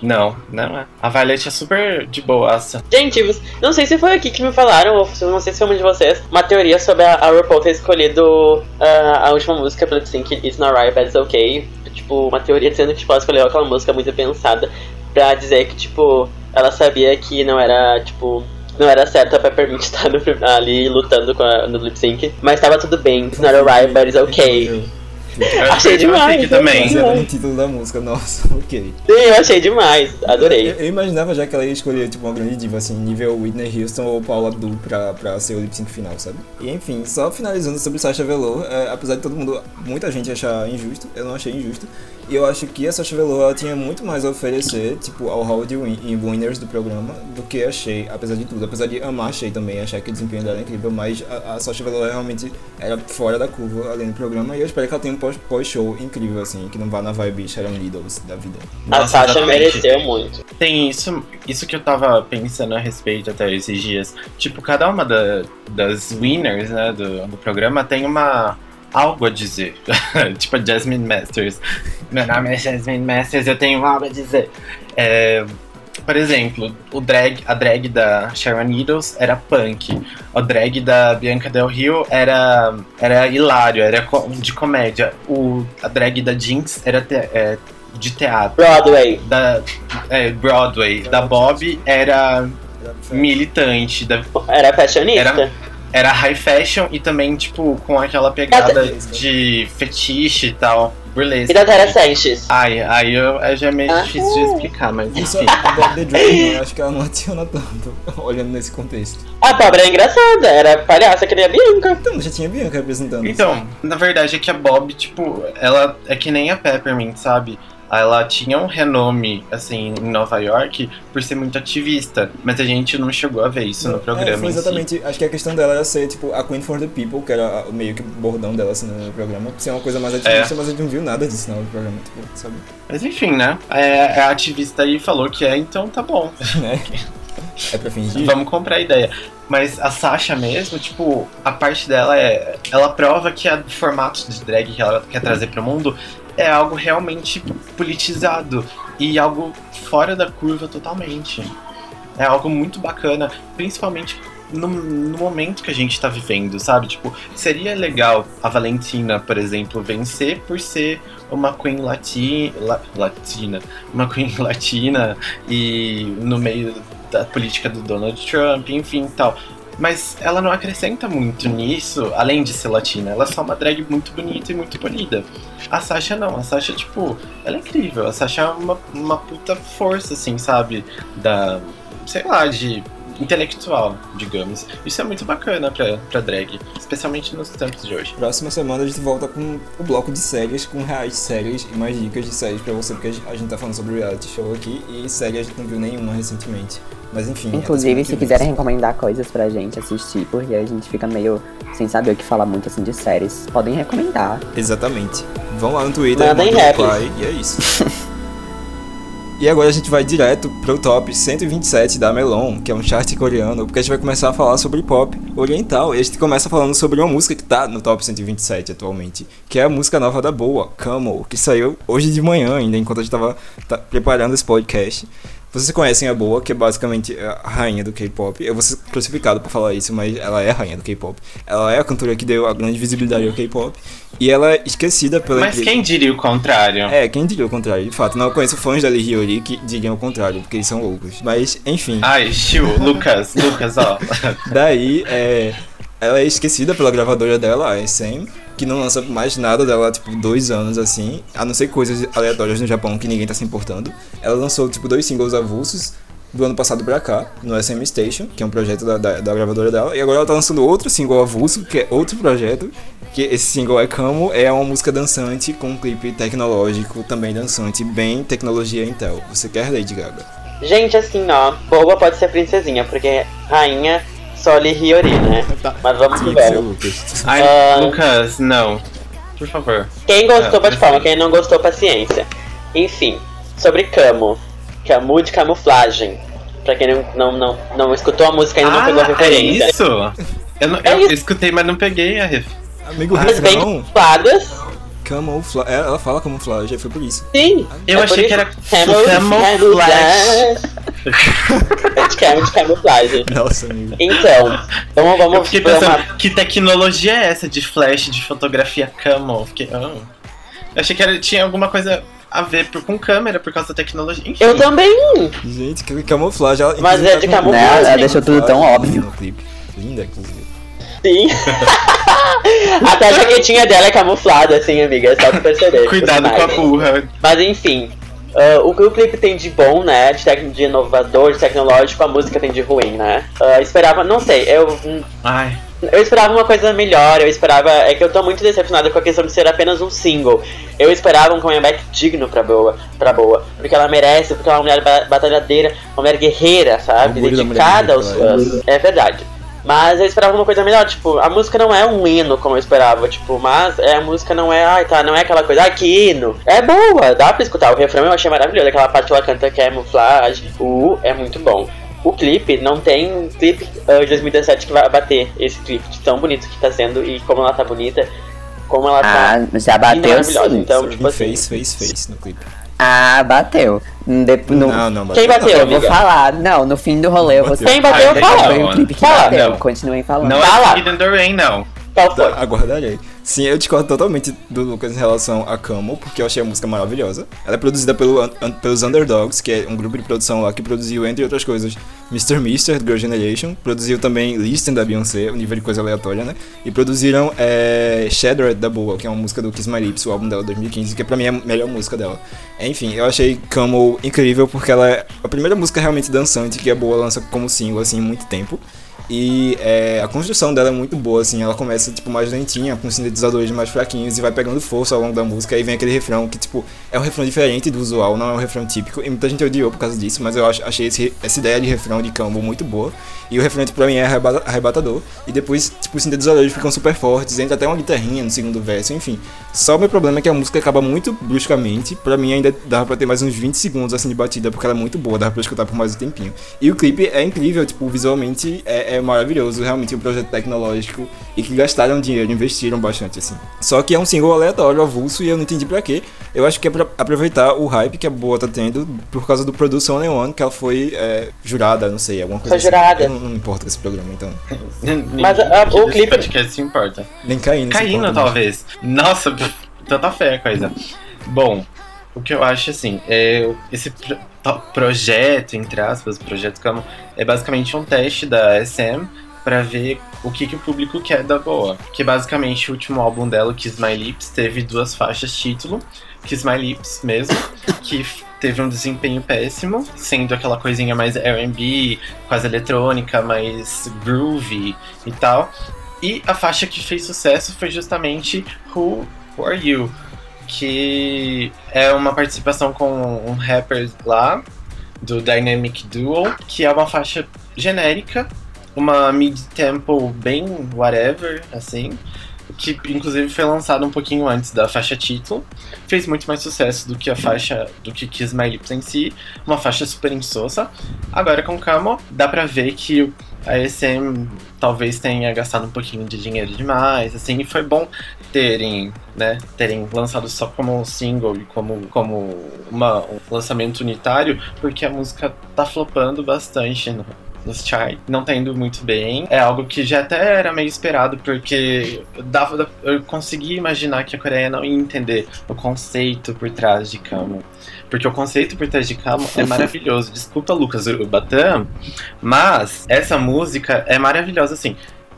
Não, não é. A Violet é super de boaça. Gente, não sei se foi aqui que me falaram, ou se- não sei se foi um de vocês, uma teoria sobre a, a RuPaul ter escolhido ah, a última música pelo Sync, It's Not Right, But It's Okay. Tipo, uma teoria dizendo que tipo, ela escolheu aquela música muito pensada pra dizer que, tipo, ela sabia que não era, tipo, não era certo a Peppermint estar no ali lutando com a, no lip sync, mas tava tudo bem, It's Not Alright, But It's Okay. Eu Achei eu demais, aqui também. Era no título da música, nossa, ok. Sim, eu achei demais, adorei. Eu, eu imaginava já que ela ia escolher tipo, uma grande diva, assim, nível Whitney Houston ou Paula Abdul pra, pra ser o lip sync final, sabe? E enfim, só finalizando sobre Sasha Velour, é, apesar de todo mundo, muita gente achar injusto, eu não achei injusto. E eu acho que a Sasha Velour ela tinha muito mais a oferecer, tipo, ao hall de win, em winners do programa do que a Shea, apesar de tudo. Apesar de amar a Shea também, achar que o desempenho dela é incrível, mas a, a Sasha Velour realmente era fora da curva ali no programa e eu espero que ela tenha pós- pós-show incrível, assim, que não vá na vibe Sharon Needles da vida. A Nossa, Sasha exatamente. mereceu muito. Tem isso, isso que eu tava pensando a respeito até esses dias. Tipo, cada uma da- das winners, né, do, do programa tem uma algo a dizer. tipo a Jasmine Masters. Meu nome é Jasmine Masters, eu tenho algo a dizer. É, por exemplo, o drag, a drag da Sharon Needles era punk. O drag da Bianca Del Rio era, era hilário, era de comédia. O, a drag da Jinx era te- é, de teatro Broadway. da é, Broadway, da Bob era militante, da, Era fashionista. Era- era high fashion e também, tipo, com aquela pegada de fetiche e tal, burlesque. E da Tara Sanches. Ai, aí eu, aí já é meio Ah. difícil de explicar, mas enfim. a Bob the Drag, eu acho que ela não adiciona tanto, olhando nesse contexto. A pobre era engraçada, era palhaça que nem a Bianca. Então, já tinha Bianca representando. Então, na verdade é que a Bob, tipo, ela é que nem a Peppermint, sabe? Ela tinha um renome, assim, em Nova York por ser muito ativista, mas a gente não chegou a ver isso no É, programa. foi em si. exatamente, acho que a questão dela era ser, tipo, a Queen for the People, que era meio que o bordão dela, assim, no programa. Ser uma coisa mais ativista, mas a gente não viu nada disso no programa, tipo, sabe? Mas enfim, né? É, a ativista aí falou que é, então tá bom. Né? É pra fingir? Vamos comprar a ideia. Mas a Sasha mesmo, tipo, a parte dela é. Ela prova que o formato de drag que ela quer trazer pro mundo é algo realmente politizado e algo fora da curva totalmente. É algo muito bacana, principalmente no, no momento que a gente tá vivendo, sabe? Tipo, seria legal a Valentina, por exemplo, vencer por ser uma queen lati la- latina, uma queen latina e no meio da política do Donald Trump, enfim, tal. Mas ela não acrescenta muito nisso, além de ser latina. Ela é só uma drag muito bonita e muito polida. A Sasha não, a Sasha, tipo, ela é incrível. A Sasha é uma, uma puta força, assim, sabe? Da, sei lá, de intelectual, digamos. Isso é muito bacana pra, pra drag, especialmente nos tempos de hoje. Próxima semana a gente volta com o bloco de séries, com reais séries e mais dicas de séries pra você, porque a gente tá falando sobre reality show aqui e série a gente não viu nenhuma recentemente. Mas enfim. até Inclusive, semana se vem. quiserem recomendar coisas pra gente assistir, porque a gente fica meio sem saber o que falar muito assim de séries, podem recomendar. Exatamente. Vão lá no Twitter, Mandem reply, e é isso. E agora a gente vai direto pro top 127 da Melon, que é um chart coreano, porque a gente vai começar a falar sobre pop oriental. E a gente começa falando sobre uma música que tá no top 127 atualmente, que é a música nova da Boa, Camel, que saiu hoje de manhã ainda, enquanto a gente tava tá, preparando esse podcast. Vocês conhecem a Boa, que é basicamente a rainha do K-pop. Eu vou ser crucificado por falar isso, mas ela é a rainha do K-pop. Ela é a cantora que deu a grande visibilidade ao K-pop. E ela é esquecida pela Mas quem diria o contrário? é, quem diria o contrário? De fato, não conheço fãs da Lee Hyori que diriam o contrário, porque eles são loucos. Mas, enfim. Ai, Chiu, Lucas, Lucas, ó. Daí, é, ela é esquecida pela gravadora dela, a SM, que não lança mais nada dela tipo, dois anos, assim, a não ser coisas aleatórias no Japão que ninguém tá se importando. Ela lançou, tipo, dois singles avulsos do ano passado pra cá, no SM Station, que é um projeto da, da, da gravadora dela, e agora ela tá lançando outro single avulso, que é outro projeto, que esse single é Camo, é uma música dançante com um clipe tecnológico, também dançante, bem tecnologia Intel. Você quer Lady Gaga? Gente, assim, ó, boa pode ser princesinha, porque rainha só Lee Hyori, né? Mas vamos pro o velho. Lucas. Ai, Ah. Lucas, não. Por favor. Quem gostou, Ah, bate palma. Quem não gostou, paciência. Enfim, sobre Camo. Camu de camuflagem. Pra quem não, não, não, não escutou a música e ainda não pegou a é referência. isso? Eu, não, É eu isso. escutei, mas não peguei a ref. Amigo, Mas bem camufladas. camufla... é, ela fala camuflagem, foi por isso. Sim. Eu é achei que era Camuflage. camuflage. É de cam- de camuflagem. Nossa, amigo. Então, vamos, vamos Eu fiquei pensando, uma- que tecnologia é essa de flash, de fotografia camo? Eu Fiquei, ah. Eu achei que era, tinha alguma coisa a ver por- com câmera por causa da tecnologia. Enfim, Eu também. Gente, que camuflagem. Ela, Mas é de tá camuflagem. Né? Ela deixou tudo tão óbvio. No clipe. Linda, inclusive. Sim. Até a jaquetinha dela é camuflada, assim, amiga. É só pra perceber. cuidado com a burra. Mas enfim, ah, o que o clipe tem de bom, né? De, tec- de inovador, de tecnológico, a música tem de ruim, né? Ah, esperava, não sei, eu. Ai, Eu esperava uma coisa melhor, eu esperava. É que eu tô muito decepcionada com a questão de ser apenas um single. Eu esperava um comeback digno pra boa, pra boa. Porque ela merece, porque ela é uma mulher ba- batalhadeira, uma mulher guerreira, sabe? Dedicada aos fãs. É verdade. Mas eu esperava uma coisa melhor, tipo, a música não é um hino como eu esperava, tipo, mas é, a música não é, ai tá, não é aquela coisa, ai que hino. É boa, dá pra escutar. O refrão eu achei maravilhoso, aquela parte que ela canta camuflage, o U é muito bom. O clipe, não tem clipe uh, de 2017 que vai bater esse clipe de tão bonito que tá sendo e como ela tá bonita, como ela tá. Ah, já bateu maravilhosa. sim. Então, tipo assim. fez, fez, fez no clipe. Ah, bateu. Dep- no- Não, não, Quem bateu, Eu vou falar. Não, no fim do rolê eu vou Bateu. Quem bateu, fala. Foi não, o clipe que bateu. não. Continuem falando. Não Fala. é Hidden Rain, não. Qual foi? Aguardarei. Sim, eu discordo totalmente do Lucas em relação a Camel, porque eu achei a música maravilhosa. Ela é produzida pelo, un- pelos Underdogs, que é um grupo de produção lá que produziu, entre outras coisas, Mr. Mister, Girl Generation. Produziu também Listen, da Beyoncé, um nível de coisa aleatória, né? E produziram é, Shattered, da Boa, que é uma música do Kiss My Lips, o álbum dela de 2015, que pra mim é a melhor música dela. Enfim, eu achei Camel incrível, porque ela é a primeira música realmente dançante que a Boa lança como single, assim, em muito tempo. E é, a construção dela é muito boa, assim, ela começa, tipo, mais lentinha, com sintetizadores mais fraquinhos e vai pegando força ao longo da música, aí vem aquele refrão que, tipo, é um refrão diferente do usual, não é um refrão típico, e muita gente odiou por causa disso, mas eu acho, achei esse- essa ideia de refrão de Campbell muito boa, e o refrão, tipo, pra mim, é arrebata- arrebatador, e depois, tipo, os sintetizadores ficam super fortes, entra até uma guitarrinha no segundo verso, enfim. Só o meu problema é que a música acaba muito bruscamente, pra mim ainda dava pra ter mais uns 20 segundos, assim, de batida, porque ela é muito boa, dava pra escutar por mais um tempinho. E o clipe é incrível, tipo, visualmente é, é maravilhoso, realmente um projeto tecnológico e que gastaram dinheiro, investiram bastante, assim. Só que é um single aleatório, avulso, e eu não entendi pra quê. Eu acho que é pra aproveitar o hype que a Boa tá tendo por causa do Produção Only One, que ela foi é, jurada, não sei, alguma coisa Foi jurada. Eu não, não importa esse programa, então. Mas, ah, Ninguém o clipe- podcast se importa. Nem caindo. Caindo, talvez. Nossa, tanta fé a coisa. Bom, o que eu acho assim, é esse pro- to- projeto, entre aspas, projeto Camo, é basicamente um teste da SM pra ver o que, que o público quer da boa. Que basicamente o último álbum dela, Kiss My Lips, teve duas faixas título, Kiss My Lips mesmo, que teve um desempenho péssimo, sendo aquela coisinha mais R&B, quase eletrônica, mais groovy e tal. E a faixa que fez sucesso foi justamente Who, Who Are You? Que é uma participação com um rapper lá, do Dynamic Duo, que é uma faixa genérica, uma mid-tempo bem whatever, assim, que inclusive foi lançada um pouquinho antes da faixa título. Fez muito mais sucesso do que a faixa do que Kiss My Lips em si, uma faixa super insossa. Agora com Camo, dá pra ver que a SM talvez tenha gastado um pouquinho de dinheiro demais, assim, e foi bom terem, né, terem lançado só como um single e como, como uma, um lançamento unitário, porque a música tá flopando bastante no, nos charts, não tá indo muito bem. É algo que já até era meio esperado, porque dava, eu consegui imaginar que a Coreia não ia entender o conceito por trás de Camo. Porque o conceito por trás de Camo é maravilhoso. Desculpa, Lucas Urubatã, mas essa música é maravilhosa, assim.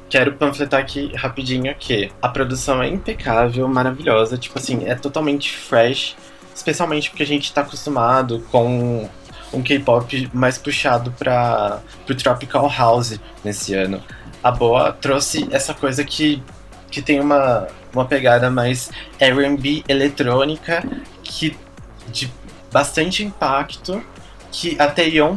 Quero panfletar aqui rapidinho que a produção é impecável, maravilhosa, tipo assim, é totalmente fresh, especialmente porque a gente tá acostumado com um K-pop mais puxado para pro tropical house nesse ano. A Boa trouxe essa coisa que que tem uma uma pegada mais R&B eletrônica que de bastante impacto que a Taeyeon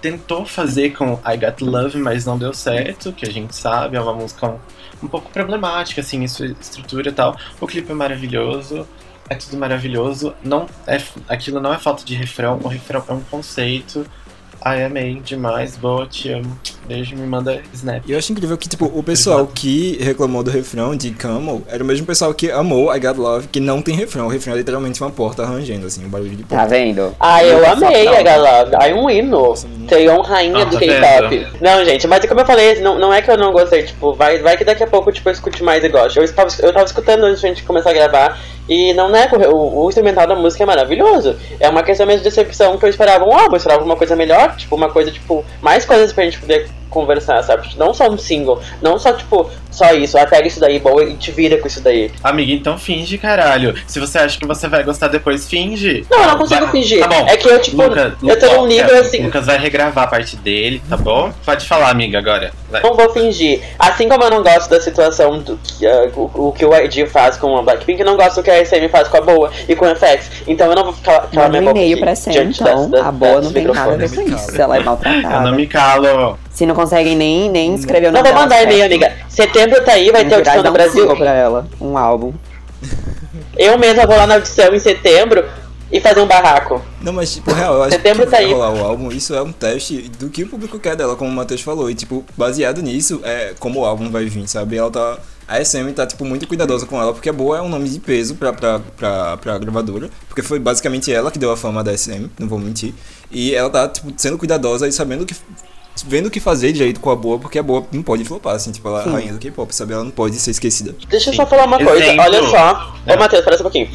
tentou fazer com I Got Love, mas não deu certo, que a gente sabe, é uma música um, um pouco problemática, assim, em sua estrutura e tal. O clipe é maravilhoso, é tudo maravilhoso. Não é, aquilo não é falta de refrão, o refrão é um conceito. Ai, amei demais, boa, te amo. Beijo, me manda snap. E eu acho incrível que, tipo, o pessoal que reclamou do refrão de Camel era o mesmo pessoal que amou I Got Love, que não tem refrão. O refrão é literalmente uma porta arranjando, assim, um barulho de Tá porta. vendo? Ah, eu Só amei calma. a Galove. Ai, um hino. Taeyeon, rainha Ah, do tá K-pop. Não, gente, mas como eu falei, não, não é que eu não gostei, tipo, vai, vai que daqui a pouco tipo, eu escute mais e gosto. Eu estava, eu tava escutando antes de a gente começar a gravar, e não nego, o, o instrumental da música é maravilhoso. É uma questão mesmo de decepção que eu esperava um álbum, eu esperava uma coisa melhor, tipo, uma coisa, tipo, mais coisas pra gente poder conversar, sabe? Não só um single, não só, tipo, só isso, ah, pega isso daí, boa, e te vira com isso daí. Amiga, então finge, caralho. Se você acha que você vai gostar depois, finge. Não, eu não consigo Vai- fingir. Tá bom. É que eu, tipo, Luca, eu tô num nível é, assim. O Lucas vai regravar a parte dele, tá bom? Pode falar, amiga, agora. Vai. Não vou fingir. Assim como eu não gosto da situação do que, ah, o, o que o YG faz com a Blackpink, eu não gosto do que a SM faz com a Boa e com a FX. Então eu não vou ficar calar minha um boca e-mail pra Sam, então. das- das- a boa não tem nada a ver com isso. Ela é Eu não maltratada. me calo. Se não conseguem nem, nem escrever o Não nome vou dela mandar e-mail, amiga. Setembro tá aí, vai ter audição no um Brasil. single pra ela, um álbum. Eu mesma vou lá na audição em setembro e fazer um barraco. Não, mas tipo, real, eu acho Setembro que tá vai aí. rolar o álbum, isso é um teste do que o público quer dela, como o Matheus falou. E, tipo, baseado nisso, é como o álbum vai vir, sabe? Ela tá. A SM tá, tipo, muito cuidadosa com ela, porque a Boa é um nome de peso pra, pra, pra, pra gravadora. Porque foi basicamente ela que deu a fama da SM, não vou mentir. E ela tá, tipo, sendo cuidadosa e sabendo que. Vendo o que fazer direito com a Boa, porque a Boa não pode flopar, assim, tipo, ela é a rainha do K-pop, sabe? Ela não pode ser esquecida. Deixa eu só falar uma coisa, Exemplo. olha só. Ô, É. Matheus, parece um pouquinho.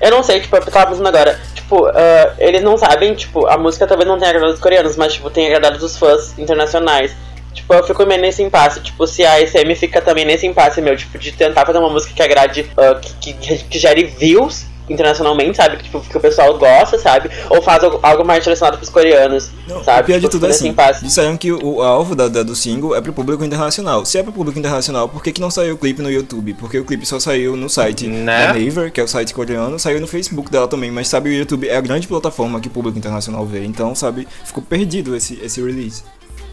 Eu não sei, tipo, eu tava pensando agora. Tipo, ah, eles não sabem, tipo, a música talvez não tenha agradado os coreanos, mas, tipo, tem agradado os fãs internacionais. Tipo, eu fico meio nesse impasse. Tipo, se a SM fica também nesse impasse, meu, tipo, de tentar fazer uma música que agrade, ah, que, que, que gere views internacionalmente, sabe? Que, tipo, que o pessoal gosta, sabe? Ou faz algo, mais direcionado pros coreanos, Não, sabe? o pior de Tipo, tudo é assim, impasse. disseram que o, o alvo da, da- do single é pro público internacional. Se é pro público internacional, por que, que não saiu o clipe no YouTube? Porque o clipe só saiu no site Né? da Naver, que é o site coreano, saiu no Facebook dela também, mas sabe, o YouTube é a grande plataforma que o público internacional vê, então, sabe, ficou perdido esse, esse release.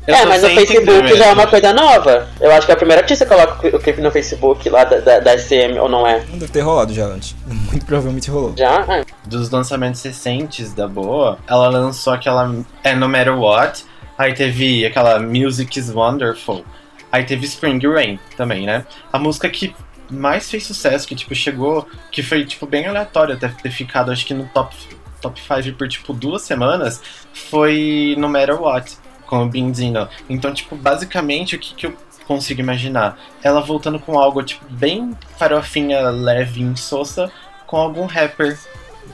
Eu é, mas no Facebook já é uma coisa nova. Eu acho que é a primeira artista que coloca o clipe no Facebook lá da, da, da SM, ou não é? Não deve ter rolado já antes. Muito provavelmente rolou. Já? Ah, Dos lançamentos recentes da Boa, ela lançou aquela É No Matter What, aí teve aquela Music is Wonderful, aí teve Spring Rain também, né? A música que mais fez sucesso, que tipo chegou, que foi tipo bem aleatório até ter ficado acho que no top top 5 por tipo duas semanas, foi No Matter What, com o Benzino. Então, tipo, basicamente o que, que eu consigo imaginar? Ela voltando com algo tipo bem farofinha, leve, insossa, com algum rapper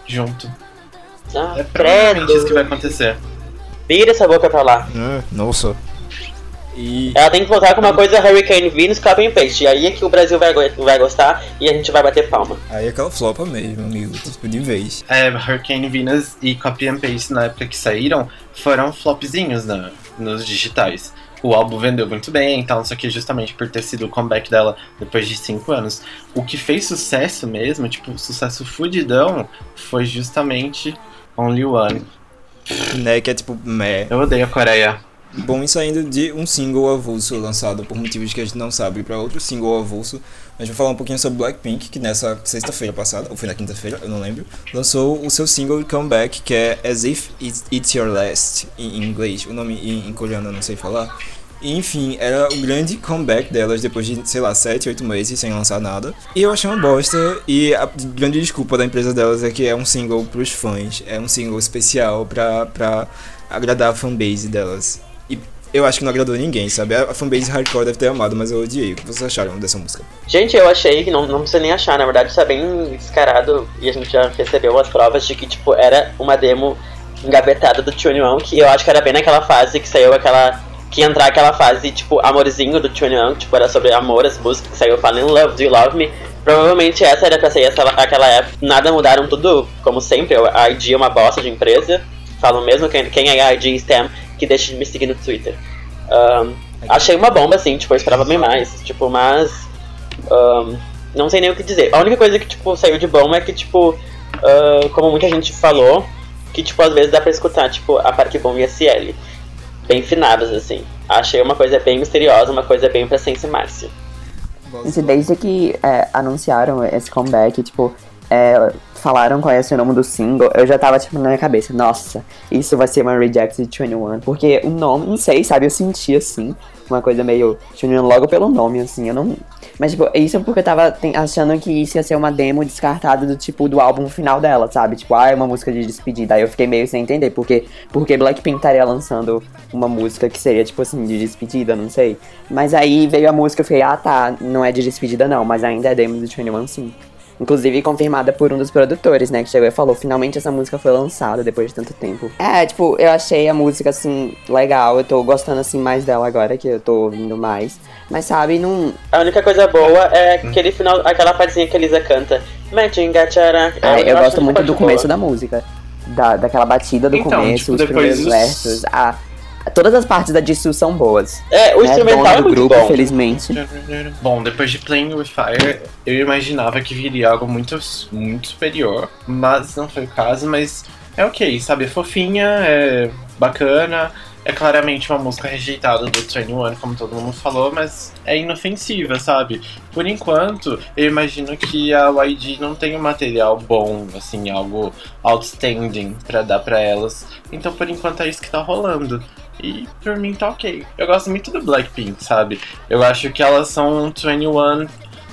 junto. ah, É provavelmente credo. isso que vai acontecer. Vira essa boca pra lá. É, nossa. E Ela tem que voltar com uma coisa Hurricane Venus, copy and paste. E aí é que o Brasil vai, vai gostar e a gente vai bater palma. aí é aquela flopa mesmo, amigo, tipo, de vez. É, Hurricane Venus e Copy and Paste na época que saíram foram flopzinhos na, nos digitais. O álbum vendeu muito bem, então, só que justamente por ter sido o comeback dela depois de 5 anos. O que fez sucesso mesmo, tipo, sucesso fudidão, foi justamente Only One. Né, que é tipo, meh. Eu odeio a Coreia. Bom, e saindo de um single avulso lançado por motivos que a gente não sabe para outro single avulso, a gente vai falar um pouquinho sobre Blackpink, que nessa sexta-feira passada, ou foi na quinta-feira, eu não lembro, lançou o seu single Comeback, que é As If It's, Your Last, em inglês, o nome em, coreano eu não sei falar. Enfim, era o grande comeback delas depois de, sei lá, 7, 8 meses sem lançar nada. E eu achei uma bosta, e a grande desculpa da empresa delas é que é um single pros fãs, é um single especial pra, pra agradar a fanbase delas. Eu acho que não agradou ninguém, sabe? A fanbase hardcore deve ter amado, mas eu odiei. O que vocês acharam dessa música? Gente, eu achei que não, não precisa nem achar, na verdade é bem descarado e a gente já recebeu as provas de que, tipo, era uma demo engavetada do Tune One, que eu acho que era bem naquela fase que saiu aquela. que entrar aquela fase, tipo, amorzinho do Tune One, tipo, era sobre amor, as músicas que saiu in Love, Do You Love Me. Provavelmente essa era pra sair essa, aquela época. Nada mudaram tudo, como sempre, a ID é uma bosta de empresa. Falam mesmo quem, quem é a ID STEM que deixa de me seguir no Twitter. Ahn, achei uma bomba, assim, tipo, eu esperava bem mais. Tipo, mas. ahn, não sei nem o que dizer. A única coisa que, tipo, saiu de bom é que, tipo, ah, como muita gente falou, que, tipo, às vezes dá pra escutar, tipo, a Park Bom e a Ciel. Bem finadas, assim. Achei uma coisa bem misteriosa, uma coisa bem pra Sense. Gente, desde que é, anunciaram esse comeback, tipo, é, falaram qual ia ser o nome do single, eu já tava, tipo, na minha cabeça, nossa, isso vai ser uma Rejected 21. Porque o nome, não sei, sabe, eu senti, assim, uma coisa meio 21 logo pelo nome, assim, eu não... Mas, tipo, isso é porque eu tava achando que isso ia ser uma demo descartada do, tipo, do álbum final dela, sabe? Tipo, ah, é uma música de despedida. Aí eu fiquei meio sem entender, porque, porque Blackpink estaria lançando uma música que seria, tipo assim, de despedida, não sei. Mas aí veio a música, eu fiquei, ah, tá, não é de despedida não, mas ainda é demo do 21 sim. Inclusive confirmada por um dos produtores, né? Que chegou e falou: finalmente essa música foi lançada depois de tanto tempo. É, tipo, eu achei a música assim, legal. Eu tô gostando assim mais dela agora, que eu tô ouvindo mais. Mas sabe, não. A única coisa boa é aquele final, aquela partezinha que a Lisa canta. Ah, eu, acho gosto muito do boa. começo da música. Da, daquela batida do Então, começo, tipo, os primeiros os- versos. Ah, todas as partes da Jisoo são boas. É, o né? instrumental Dona é do muito grupo, bom. felizmente. Bom, depois de Playing with Fire, eu imaginava que viria algo muito, muito superior, mas não foi o caso, mas é ok, sabe? É fofinha, é bacana, é claramente uma música rejeitada do 21, como todo mundo falou, mas é inofensiva, sabe? Por enquanto, eu imagino que a YG não tem um material bom, assim, algo outstanding pra dar pra elas. Então, por enquanto, é isso que tá rolando. E por mim tá ok. Eu gosto muito do Blackpink, sabe? Eu acho que elas são um 21,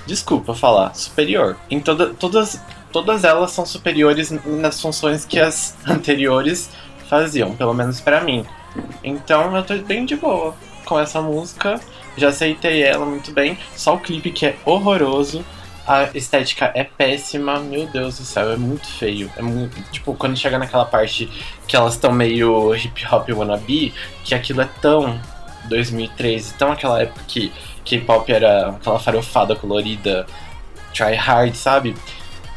desculpa falar, superior. Em toda, todas, todas elas são superiores nas funções que as anteriores faziam, pelo menos pra mim. Então eu tô bem de boa com essa música. Já aceitei ela muito bem. Só o clipe que é horroroso. A estética é péssima, meu Deus do céu, é muito feio. É muito. Tipo, quando chega naquela parte que elas estão meio hip hop wannabe, que aquilo é tão 2013, tão aquela época que K-pop era aquela farofada colorida, try hard, sabe?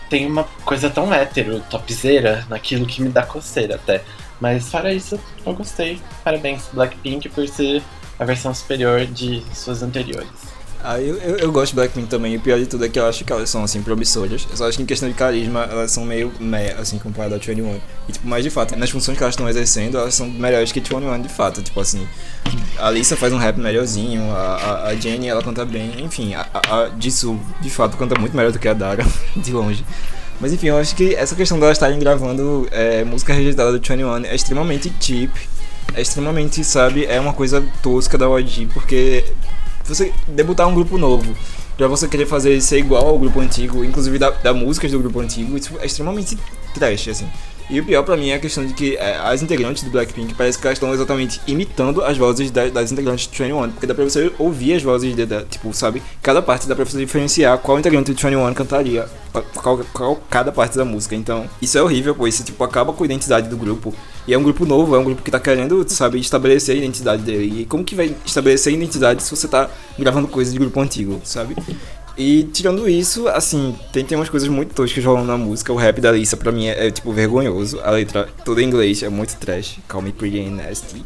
Tem uma coisa tão hétero, topzeira, naquilo que me dá coceira até. Mas fora isso, eu gostei. Parabéns, Blackpink, por ser a versão superior de suas anteriores. Ah, eu, eu, eu gosto de Blackpink também, o pior de tudo é que eu acho que elas são, assim, promissoras. Eu só acho que em questão de carisma, elas são meio meh, assim, comparado a 21. E, tipo, mas de fato, nas funções que elas estão exercendo, elas são melhores que 21, de fato. Tipo assim, a Lisa faz um rap melhorzinho, a, a, a Jenny, ela canta bem, enfim, a, a, a Jisoo, de fato, canta muito melhor do que a Dara, de longe. Mas enfim, eu acho que essa questão delas estarem gravando é, música rejeitada do 21 é extremamente cheap, é extremamente, sabe, é uma coisa tosca da YG, porque você debutar um grupo novo, pra você querer fazer ser igual ao grupo antigo, inclusive da, da músicas do grupo antigo, isso é extremamente trash, assim. E o pior pra mim é a questão de que é, as integrantes do Blackpink parece que elas estão exatamente imitando as vozes da, das integrantes do 21, porque dá pra você ouvir as vozes de, de, tipo, sabe? Cada parte dá pra você diferenciar qual integrante do 21 cantaria qual, qual, cada parte da música. Então, isso é horrível, pois isso tipo acaba com a identidade do grupo. E é um grupo novo, é um grupo que tá querendo, sabe, estabelecer a identidade dele. E como que vai estabelecer a identidade se você tá gravando coisas de grupo antigo, sabe? E tirando isso, assim, tem, tem umas coisas muito toscas rolando na música. O rap da Lisa, pra mim, é, é, tipo vergonhoso. A letra toda em inglês é muito trash. Call me pretty and nasty.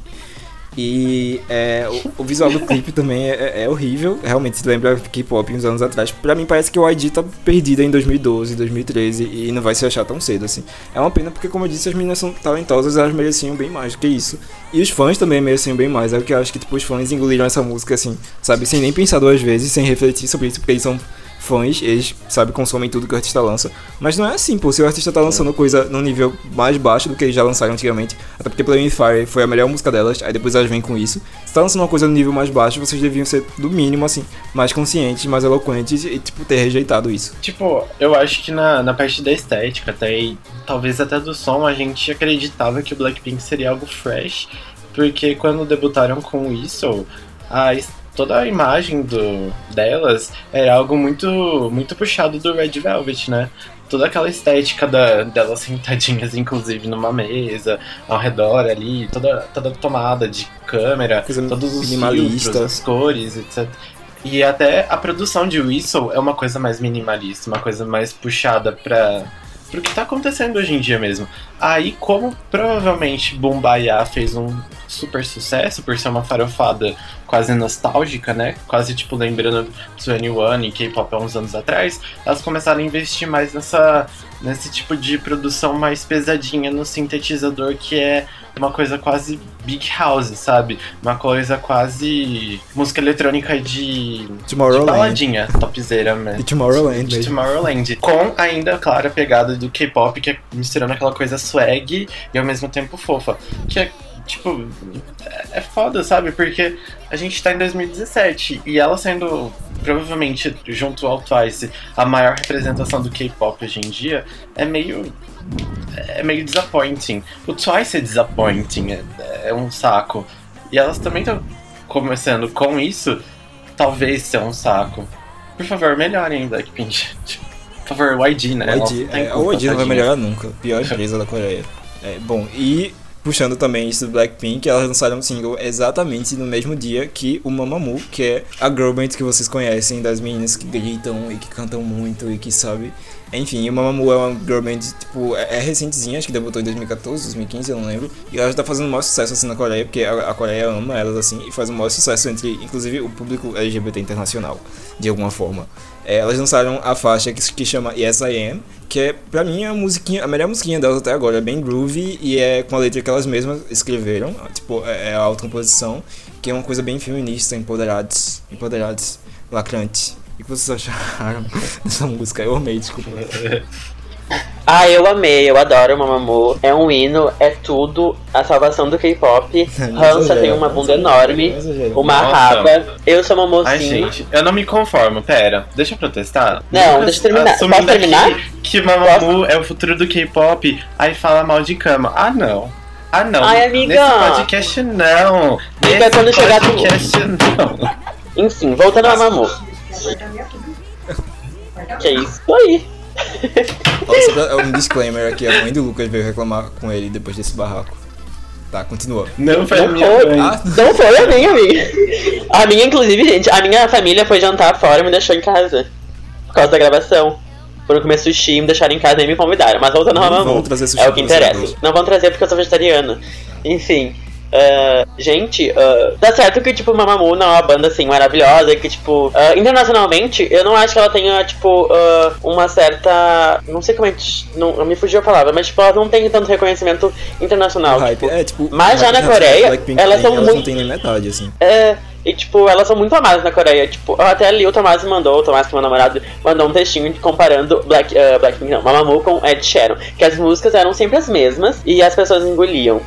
E é, o, o, visual do clipe também é, é, horrível. Realmente se lembra K-pop uns anos atrás. Pra mim parece que o ID tá perdida em 2012, 2013 e não vai se achar tão cedo assim. É uma pena porque, como eu disse, as meninas são talentosas, elas mereciam bem mais do que isso. E os fãs também mereciam bem mais. É o que eu acho que tipo, os fãs engoliram essa música assim, sabe, sem nem pensar duas vezes, sem refletir sobre isso, porque eles são fãs, eles, sabe, consomem tudo que o artista lança. Mas não é assim, pô. Se o artista tá lançando coisa num nível mais baixo do que eles já lançaram antigamente, até porque Play Fire foi a melhor música delas, aí depois elas vêm com isso. Se tá lançando uma coisa no nível mais baixo, vocês deviam ser, do mínimo, assim, mais conscientes, mais eloquentes e, tipo, ter rejeitado isso. Tipo, eu acho que na, na parte da estética, até e talvez até do som, a gente acreditava que o Blackpink seria algo fresh, porque quando debutaram com isso, a toda a imagem do, delas era algo muito, muito puxado do Red Velvet, né? Toda aquela estética da, delas sentadinhas, inclusive, numa mesa, ao redor ali, toda, toda tomada de câmera, Coisa todos os filtros, as cores, etc. E até a produção de Whistle é uma coisa mais minimalista, uma coisa mais puxada pra, pro que tá acontecendo hoje em dia mesmo. Aí, como provavelmente Bombaya fez um super sucesso por ser uma farofada quase nostálgica, né? Quase tipo lembrando 21 e K-pop há uns anos atrás, elas começaram a investir mais nessa nesse tipo de produção mais pesadinha no sintetizador que é uma coisa quase big house, sabe? Uma coisa quase música eletrônica de, de baladinha, topzera mesmo. De Tomorrowland. De, de Tomorrowland. Com ainda, claro, a pegada do K-pop, que é misturando aquela coisa swag e ao mesmo tempo fofa. Que é tipo, é foda, sabe? Porque a gente tá em 2017 e ela sendo provavelmente junto ao Twice a maior representação do K-pop hoje em dia é meio é meio disappointing. O Twice é disappointing, é, é um saco. E elas também estão começando com isso, talvez ser um saco. Por favor, melhorem Blackpink. Por favor, YG, né? YG, é, o YG não vai melhorar nunca. Pior empresa da Coreia. É, bom, e puxando também isso do Blackpink, elas lançaram um single exatamente no mesmo dia que o Mamamoo, que é a girl band que vocês conhecem, das meninas que gritam e que cantam muito e que, sabe, Enfim, o Mamamoo é uma girl band, tipo, é, é recentezinha, acho que debutou em 2014, 2015, eu não lembro. E ela já tá fazendo o maior sucesso assim na Coreia, porque a, a Coreia ama elas assim, e faz o maior sucesso entre, inclusive, o público LGBT internacional, de alguma forma. É, elas lançaram a faixa que, que chama Yes I Am, que é, pra mim, a, musiquinha, a melhor musiquinha delas até agora. É bem groovy e é com a letra que elas mesmas escreveram, tipo, é, é a autocomposição, que é uma coisa bem feminista, empoderados, empoderados, lacrante. O que vocês acharam dessa música? Eu amei, desculpa. Ah, eu amei, eu adoro Mamamoo. É um hino, é tudo a salvação do K-pop. Hansa tem uma bunda enorme, uma Nossa. raba. Eu sou uma Ai, mocinha. gente, eu não me conformo. Pera, deixa eu protestar. Não, deixa eu terminar. assumindo Posso terminar? aqui Que Mamamoo é o futuro do K-pop, aí fala mal de cama. Ah, não. Ah, não. Ai, amiga. Nesse podcast, não. Amiga, Nesse quando chegar tu- podcast, não. Enfim, voltando ao Mamamoo. Que é isso aí. Pra- um disclaimer aqui, a mãe do Lucas veio reclamar com ele depois desse barraco. Tá, continua. Não foi a Não minha foi. mãe. Ah, Não foi a minha, amiga. A minha, inclusive, gente, a minha família foi jantar fora e me deixou em casa. Por causa da gravação. Foram comer sushi, me deixaram em casa e me convidaram. Mas voltando ao Não Mamamoo. vão trazer sushi É o que interessa. Não vão trazer porque eu sou vegetariana. Enfim. Ah, gente, ah, tá certo que, tipo, Mamamoo não é uma banda, assim, maravilhosa, que, tipo, ah, internacionalmente, eu não acho que ela tenha, tipo, uma certa... Não sei como é que... Não, me fugiu a palavra, mas, tipo, ela não tem tanto reconhecimento internacional. hype. tipo, É, tipo, mas já na Coreia, Blackpink elas tem, são elas muito- não tem nem metade, assim. é, e tipo, elas são muito amadas na Coreia. Tipo, até ali o Tomás mandou, o Tomás que é meu namorado, mandou um textinho comparando Black, uh, Blackpink, não, Mamamoo com Ed Sheeran. Que as músicas eram sempre as mesmas e as pessoas engoliam.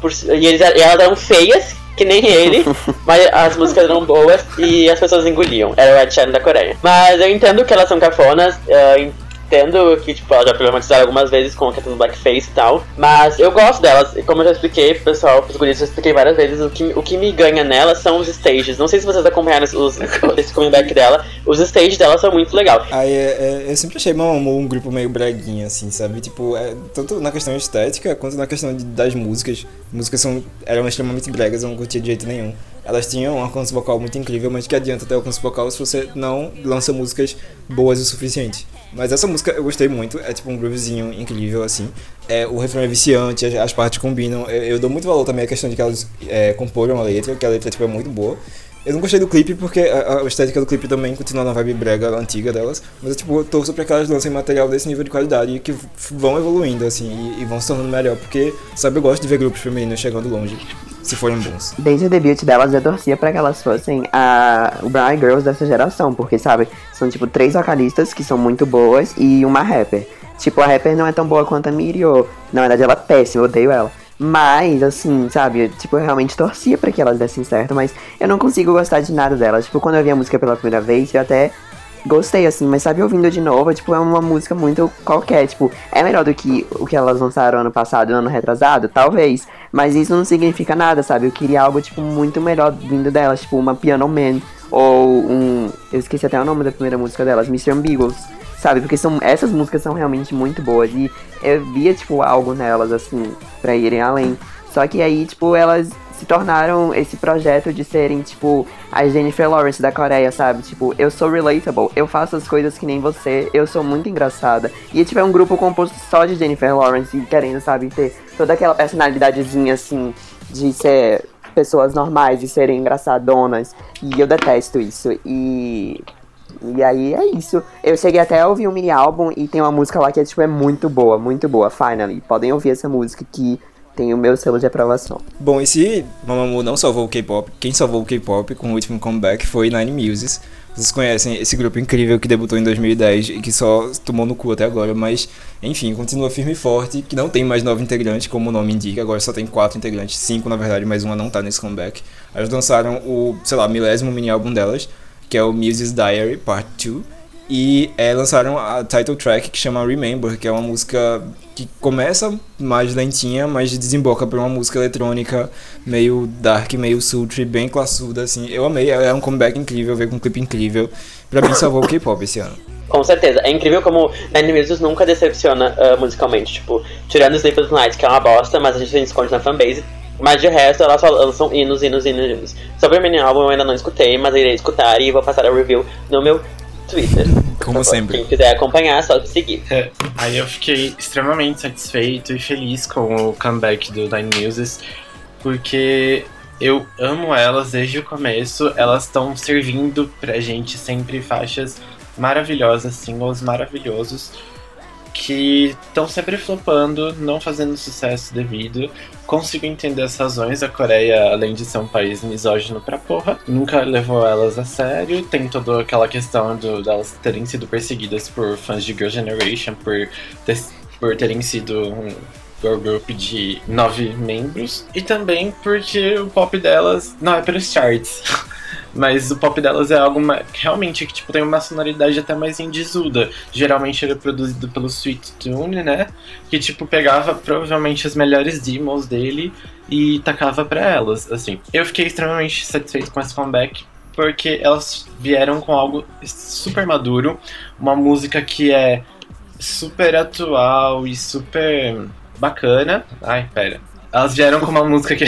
Por, e, eles, e elas eram feias, que nem ele, mas as músicas eram boas e as pessoas engoliam. Era o Ed Sheeran da Coreia. Mas eu entendo que elas são cafonas, uh, entendo que, tipo, elas já problematizaram algumas vezes com a questão do blackface e tal. Mas eu gosto delas. E como eu já expliquei pro pessoal, pros guris, já expliquei várias vezes, o que, o que me ganha nelas são os stages. Não sei se vocês acompanharam os, esse comeback dela. Os stages dela são muito legal. Aí é, é- eu sempre achei Mamamoo um grupo meio breguinha, assim, sabe? Tipo, é, tanto na questão estética quanto na questão de- das músicas. Músicas são, eram extremamente bregas, eu não curtia de jeito nenhum. Elas tinham um alcance vocal muito incrível, mas que adianta ter alcance vocal se você não lança músicas boas o suficiente. Mas essa música eu gostei muito, é tipo um groovezinho incrível, assim. É, o refrão é viciante, as, as partes combinam. Eu, eu dou muito valor também à questão de que elas é, comporam a letra, que a letra tipo, é muito boa. Eu não gostei do clipe porque a, a estética do clipe também continua na vibe brega antiga delas. Mas eu, tipo, torço pra que elas lancem material desse nível de qualidade e que vão evoluindo, assim, e, e vão se tornando melhor. Porque, sabe, eu gosto de ver grupos femininos chegando longe, se forem bons. Desde o debut delas, eu torcia pra que elas fossem a, Brown Girls dessa geração, porque, sabe, são tipo três vocalistas que são muito boas e uma rapper. Tipo, a rapper não é tão boa quanto a Mirio. Na verdade, ela é péssima, eu odeio ela. Mas, assim, sabe, tipo, eu realmente torcia pra que elas dessem certo, mas eu não consigo gostar de nada delas. Tipo, quando eu vi a música pela primeira vez, eu até gostei, assim, mas sabe, ouvindo de novo, tipo, é uma música muito qualquer, tipo, é melhor do que o que elas lançaram ano passado ano retrasado? Talvez, mas isso não significa nada, sabe, eu queria algo, tipo, muito melhor vindo delas, tipo, uma Piano Man, ou um, eu esqueci até o nome da primeira música delas, Mr. Beagles, sabe, porque são, essas músicas são realmente muito boas, e eu via, tipo, algo nelas, assim, pra irem além, só que aí, tipo, elas se tornaram esse projeto de serem, tipo, a Jennifer Lawrence da Coreia, sabe? Tipo, eu sou relatable, eu faço as coisas que nem você, eu sou muito engraçada. E tiver um grupo composto só de Jennifer Lawrence e querendo, sabe, ter toda aquela personalidadezinha, assim, de ser pessoas normais, de serem engraçadonas. E eu detesto isso. E. E aí é isso. Eu cheguei até a ouvir um mini álbum e tem uma música lá que é, tipo, é muito boa, muito boa, finally. Podem ouvir essa música que tem o meu selo de aprovação. Bom, e se Mamamoo não salvou o K-pop, quem salvou o K-pop com o último comeback foi Nine Muses. Vocês conhecem esse grupo incrível que debutou em 2010 e que só tomou no cu até agora, mas enfim, continua firme e forte, que não tem mais nove integrantes, como o nome indica, agora só tem quatro integrantes, cinco na verdade, mas uma não tá nesse comeback. Elas lançaram o, sei lá, milésimo mini álbum delas, que é o Muses Diary Part 2, e é, lançaram a title track que chama Remember, que é uma música que começa mais lentinha, mas desemboca pra uma música eletrônica meio dark, meio sultry, bem classuda, assim. Eu amei, é um comeback incrível, veio com um clipe incrível. Pra mim salvou o K-pop esse ano. Com certeza. É incrível como Nine Muses nunca decepciona ah, musicalmente. Tipo, tirando Sleepless Night, que é uma bosta, mas a gente desconto na fanbase. Mas de resto, elas só lançam hinos, hinos, hinos, hinos. Sobre o mini álbum eu ainda não escutei, mas irei escutar e vou passar a review no meu Twitter. Como sempre. Quem quiser acompanhar, é só seguir. É, aí eu fiquei extremamente satisfeito e feliz com o comeback do Nine Muses, porque eu amo elas desde o começo. Elas estão servindo pra gente sempre faixas maravilhosas, singles maravilhosos, que estão sempre flopando, não fazendo sucesso devido. Consigo entender as razões. A Coreia, além de ser um país misógino pra porra, nunca levou elas a sério. Tem toda aquela questão do, delas terem sido perseguidas por fãs de Girl Generation, por, ter- por terem sido um girl group de nove membros. E também porque o pop delas não é pelos charts. Mas o pop delas é algo ma- realmente que tipo, tem uma sonoridade até mais indisuda. Geralmente ele é produzido pelo Sweet Tune, né? Que tipo pegava provavelmente as melhores demos dele e tacava pra elas, assim. Eu fiquei extremamente satisfeito com esse comeback porque elas vieram com algo super maduro, uma música que é super atual e super bacana. Ai, pera. Elas vieram com uma música que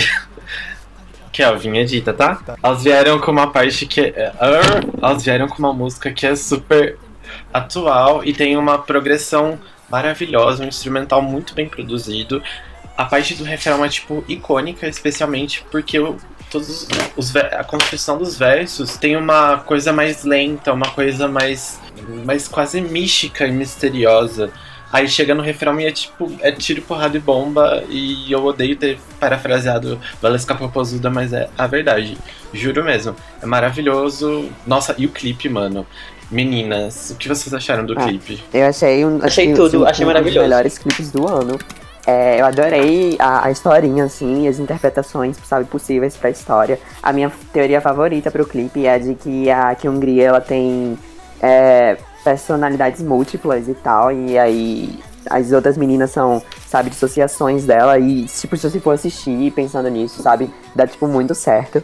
que é a vinha dita, tá? Elas vieram com uma parte que é. Arr! Elas vieram com uma música que é super atual e tem uma progressão maravilhosa, um instrumental muito bem produzido. A parte do refrão é, tipo, icônica, especialmente porque o- todos os, a construção dos versos tem uma coisa mais lenta, uma coisa mais, mais quase mística e misteriosa. Aí chega no refrão e é tipo, é tiro, porrada e bomba, e eu odeio ter parafraseado Valesca Popozuda, mas é a verdade. Juro mesmo. É maravilhoso. Nossa, e o clipe, mano? Meninas, o que vocês acharam do Ah. clipe? Eu achei um. Achei tudo, achei um dos maravilhoso. melhores clipes do ano. É, eu adorei a, a historinha, assim, e as interpretações, sabe, possíveis pra história. A minha teoria favorita pro clipe é de que a Kyungri, ela tem é, personalidades múltiplas e tal, e aí as outras meninas são, sabe, dissociações dela, e tipo, se você for assistir pensando nisso, sabe, dá, tipo, muito certo.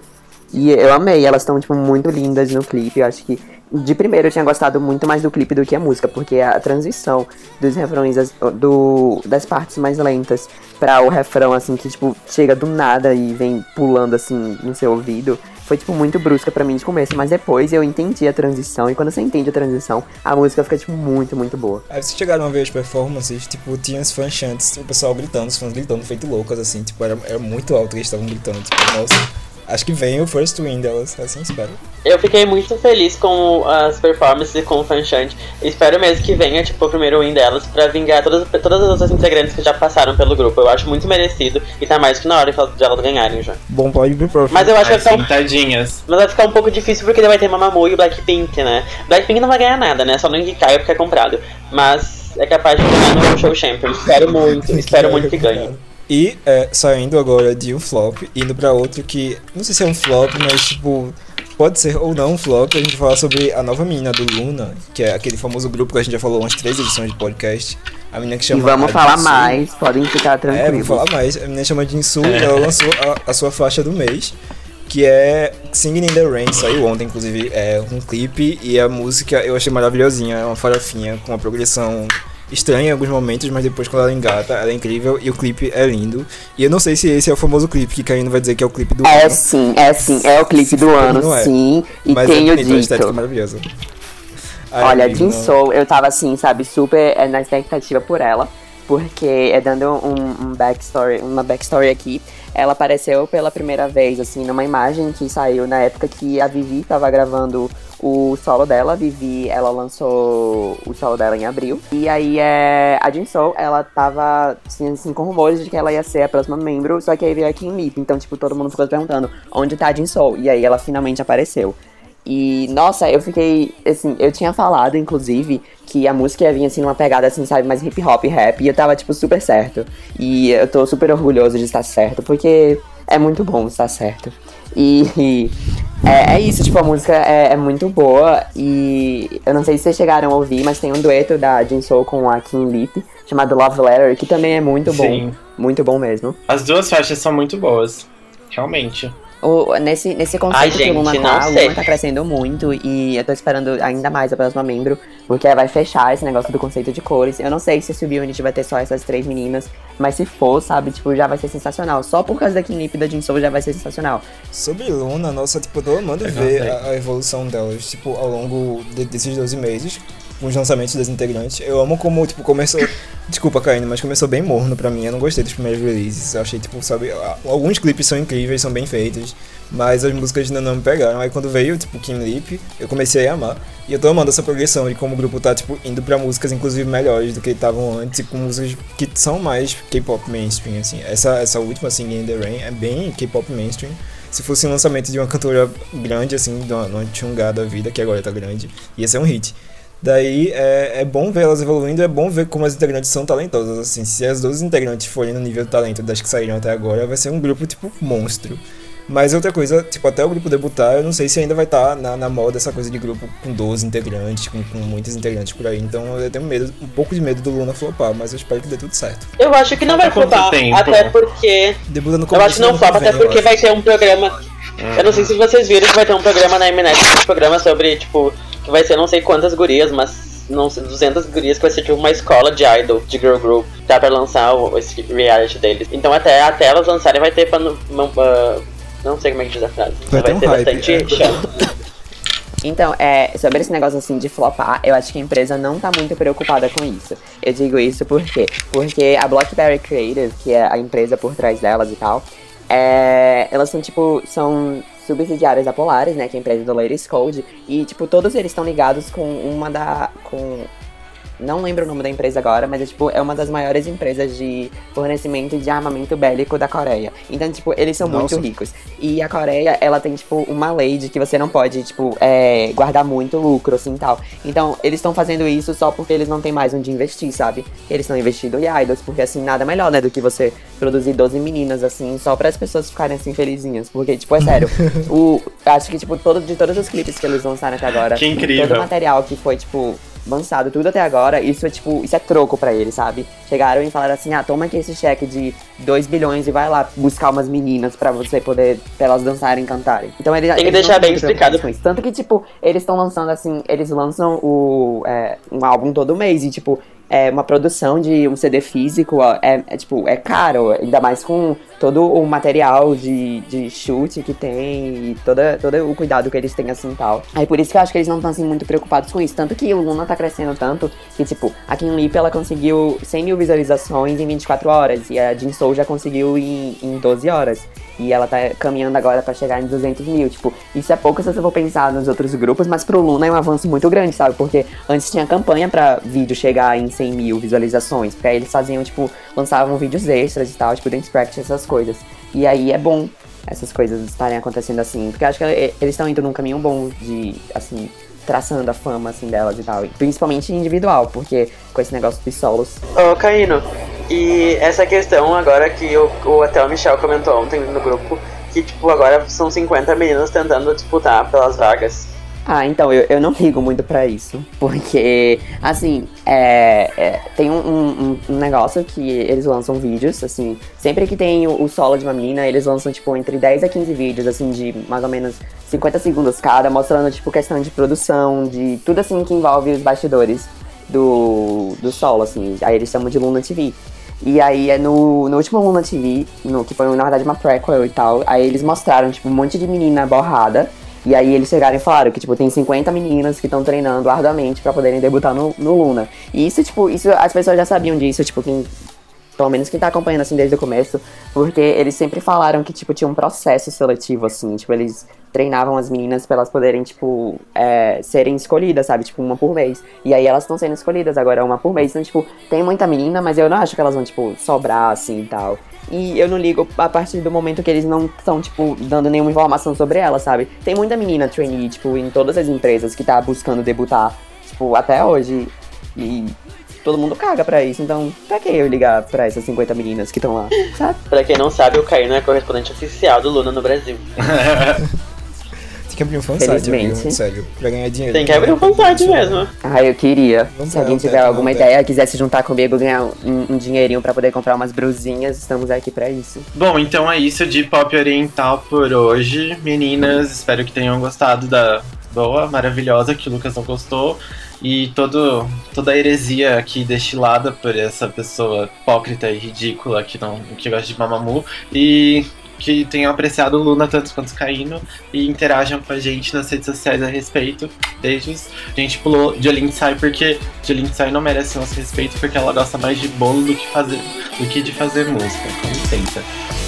E eu amei, elas estão, tipo, muito lindas no clipe. Eu acho que, de primeiro, eu tinha gostado muito mais do clipe do que a música, porque a transição dos refrões, as- do, das partes mais lentas pra o refrão, assim, que, tipo, chega do nada e vem pulando, assim, no seu ouvido, foi, tipo, muito brusca pra mim de começo. Mas depois eu entendi a transição, e quando você entende a transição, a música fica, tipo, muito, muito boa. Aí vocês chegaram a ver as performances, tipo, tinha os fãs chantes, o pessoal gritando, os fãs gritando, feito loucas, assim, tipo, era, era muito alto que eles estavam gritando, tipo, nossa. Acho que vem o first win delas, assim espero. Eu fiquei muito feliz com as performances e com o Fanchant. Espero mesmo que venha, tipo, o primeiro win delas pra vingar todas, todas as outras integrantes que já passaram pelo grupo. Eu acho muito merecido e tá mais que na hora de elas- de elas ganharem já. Bom, pode ir pro. Mas eu acho que Ai, vai ficar sim, um tadinhas. Mas vai ficar um pouco difícil porque vai ter Mamamoo e Blackpink, né? Blackpink não vai ganhar nada, né? Só não indicar porque é comprado. Mas é capaz de ganhar no Show Champion. Espero muito, espero muito que ganhe. E é, saindo agora de um flop, indo pra outro que, não sei se é um flop, mas tipo, pode ser ou não um flop, a gente vai falar sobre a nova menina do Luna, que é aquele famoso grupo que a gente já falou umas três edições de podcast. A menina que E chama. vamos a falar mais, podem ficar É, vou tranquilos. falar mais. A menina chama Jinsu e ela lançou a, a sua faixa do mês, que é Singing in the Rain, saiu ontem, inclusive, é um clipe e a música eu achei maravilhosinha, é uma farofinha com uma progressão estranha em alguns momentos, mas depois quando ela engata, ela é incrível e o clipe é lindo. E eu não sei se esse é o famoso clipe que Caíno vai dizer que é o clipe do É ano, sim, é sim, é o clipe do ano, é. sim, e mas é tenho bonito, a estética é dito. maravilhosa. Ai, Olha, Jin Soul, eu tava assim, sabe, super é, na expectativa por ela, porque é dando um, um backstory, uma backstory aqui. Ela apareceu pela primeira vez, assim, numa imagem que saiu na época que a Vivi tava gravando o solo dela. A Vivi, ela lançou o solo dela em abril. E aí, é, a Jin Soul, ela tava, assim, com rumores de que ela ia ser a próxima membro, só que aí veio a Kim Lip. Então, tipo, todo mundo ficou perguntando, onde tá a Jin Soul? E aí, ela finalmente apareceu. E, nossa, eu fiquei, assim, eu tinha falado, inclusive, que a música ia vir, assim, numa pegada, assim, sabe, mais hip hop, rap, e eu tava, tipo, super certo. E eu tô super orgulhoso de estar certo, porque é muito bom estar certo. E, e é, é isso, tipo, a música é, é muito boa, e eu não sei se vocês chegaram a ouvir, mas tem um dueto da Jin Soul com a Kim Lip, chamado Love Letter, que também é muito bom. Sim. Muito bom mesmo. As duas faixas são muito boas. Realmente. O, nesse, nesse conceito Ai, que gente, o Luna não tá, o. Luna tá crescendo muito e eu tô esperando ainda mais a próxima membro, porque vai fechar esse negócio do conceito de cores. Eu não sei se o Unity vai ter só essas três meninas, mas se for, sabe, tipo, já vai ser sensacional. Só por causa da e da Jin Soul já vai ser sensacional. Sobre Luna, nossa, tipo, eu tô amando Eu ver a, a evolução delas, tipo, ao longo de- desses 12 meses. com os lançamentos das integrantes. Eu amo como, tipo, começou. Desculpa, Caíno, mas começou bem morno pra mim. Eu não gostei dos primeiros releases. Eu achei, tipo, sabe. Alguns clipes são incríveis, são bem feitos. Mas as músicas ainda não me pegaram. Aí quando veio, tipo, Kim Lip, eu comecei a amar. E eu tô amando essa progressão de como o grupo tá, tipo, indo pra músicas, inclusive, melhores do que estavam antes. E com músicas que são mais K-pop mainstream, assim. Essa, essa última, assim, In The Rain, é bem K-pop mainstream se fosse um lançamento de uma cantora grande, assim, de uma, uma Chungá da vida, que agora tá grande, ia ser um hit. Daí é, é bom ver elas evoluindo, é bom ver como as integrantes são talentosas. Assim, se as duas integrantes forem no nível de talento das que saíram até agora, vai ser um grupo tipo monstro. Mas outra coisa, tipo, até o grupo debutar, eu não sei se ainda vai estar tá na, na moda essa coisa de grupo com 12 integrantes, com, com muitos integrantes por aí. Então eu tenho medo, um pouco de medo do Luna flopar, mas eu espero que dê tudo certo. Eu acho que não vai flopar, até porque. Debuta no eu acho que não flopa, até porque vai ter um programa. Eu não sei se vocês viram que vai ter um programa na Mnet, um programa sobre, tipo, que vai ser não sei quantas gurias, mas não sei, 200 gurias que vai ser tipo uma escola de idol, de girl group, tá pra lançar o, esse reality deles. Então até, até elas lançarem vai ter pra. Uh, não sei como é que diz a frase. Vai, vai ter, um ter hype, bastante é. chão. Então, é, sobre esse negócio assim de flopar, eu acho que a empresa não tá muito preocupada com isso. Eu digo isso por quê? Porque a Blockberry Creative, que é a empresa por trás delas e tal, é, elas são tipo, são subsidiárias da Polaris, né, que é a empresa do Ladies Code, e tipo, todos eles estão ligados com uma da com não lembro o nome da empresa agora, mas é, tipo, é uma das maiores empresas de fornecimento de armamento bélico da Coreia. Então, tipo, eles são Nossa. muito ricos. E a Coreia, ela tem, tipo, uma lei de que você não pode, tipo, é, guardar muito lucro, assim, tal. Então, eles estão fazendo isso só porque eles não têm mais onde investir, sabe? Eles estão investindo em idols, porque, assim, nada melhor, né, do que você produzir 12 meninas, assim, só para as pessoas ficarem, assim, felizinhas. Porque, tipo, é sério, o, acho que, tipo, todo, de todos os clipes que eles lançaram até agora, Que incrível. todo o material que foi, tipo, lançado tudo até agora, isso é tipo, isso é troco pra eles, sabe? Chegaram e falaram assim: "Ah, toma aqui esse cheque de 2 bilhões e vai lá buscar umas meninas pra você poder pra elas dançarem e cantarem". Então eles Tem que eles deixar bem explicado. com isso. Tanto que tipo, eles estão lançando assim, eles lançam o é, um álbum todo mês e tipo, é uma produção de um CD físico, ó, é, é, tipo, é caro, ainda mais com todo o material de, de chute que tem e toda, todo o cuidado que eles têm assim tal. Aí por isso que eu acho que eles não estão assim muito preocupados com isso. Tanto que o Luna tá crescendo tanto que, tipo, a Kim Lip ela conseguiu 100 mil visualizações em 24 horas e a Jin Soul já conseguiu em, em 12 horas. E ela tá caminhando agora pra chegar em 200 mil. Tipo, isso é pouco se você for pensar nos outros grupos, mas pro Luna é um avanço muito grande, sabe? Porque antes tinha campanha pra vídeo chegar em 100 mil visualizações. Porque aí eles faziam, tipo, lançavam vídeos extras e tal, tipo, dance practice, essas coisas. E aí é bom essas coisas estarem acontecendo assim. Porque acho que eh, eles estão indo num caminho bom de, assim, traçando a fama, assim, delas e tal. Principalmente individual, porque com esse negócio dos solos. Ô, Caíno, e essa questão agora que o, o até o Michel comentou ontem no grupo, que tipo, agora são 50 meninas tentando disputar pelas vagas. Ah, então, eu, eu não ligo muito pra isso. Porque, assim, é, é, tem um, um, um negócio que eles lançam vídeos, assim. Sempre que tem o, o solo de uma menina, eles lançam, tipo, entre 10 a 15 vídeos, assim, de mais ou menos 50 segundos cada, mostrando, tipo, questão de produção, de tudo, assim, que envolve os bastidores do, do solo, assim. Aí eles chamam de Luna TV. E aí é no, no último Luna TV, no, que foi na verdade uma prequel e tal, aí eles mostraram, tipo, um monte de menina borrada. E aí eles chegaram e falaram que, tipo, tem 50 meninas que estão treinando arduamente pra poderem debutar no, no Luna. E isso, tipo, isso as pessoas já sabiam disso, tipo, quem. Pelo menos quem tá acompanhando assim desde o começo, porque eles sempre falaram que, tipo, tinha um processo seletivo, assim, tipo, eles treinavam as meninas pra elas poderem, tipo, é, serem escolhidas, sabe? Tipo, uma por mês. E aí elas estão sendo escolhidas agora, uma por mês. Então, tipo, tem muita menina, mas eu não acho que elas vão, tipo, sobrar, assim, e tal. E eu não ligo a partir do momento que eles não estão, tipo, dando nenhuma informação sobre ela, sabe? Tem muita menina trainee, tipo, em todas as empresas que tá buscando debutar, tipo, até hoje. E todo mundo caga pra isso. Então, pra que eu ligar pra essas 50 meninas que estão lá, sabe? Pra quem não sabe, o Caíno é correspondente oficial do Luna no Brasil. Tem que abrir um fansite, amigo, sério, pra ganhar dinheiro. Tem que abrir um fansite mesmo. Ah, eu queria. Vamos Se alguém tiver alguma ideia, quiser se juntar comigo, ganhar um, um dinheirinho pra poder comprar umas brusinhas, estamos aqui pra isso. Bom, então é isso de pop oriental por hoje. Meninas, espero que tenham gostado da boa, maravilhosa, que o Lucas não gostou. E todo, toda a heresia aqui destilada por essa pessoa hipócrita e ridícula que, não, que gosta de Mamamoo. E que tenham apreciado Luna tanto quanto Caíno e interajam com a gente nas redes sociais a respeito. Beijos. A gente pulou Jolene Sai porque Jolene Sai não merece nosso respeito porque ela gosta mais de bolo do que, fazer, do que de fazer música. Com licença.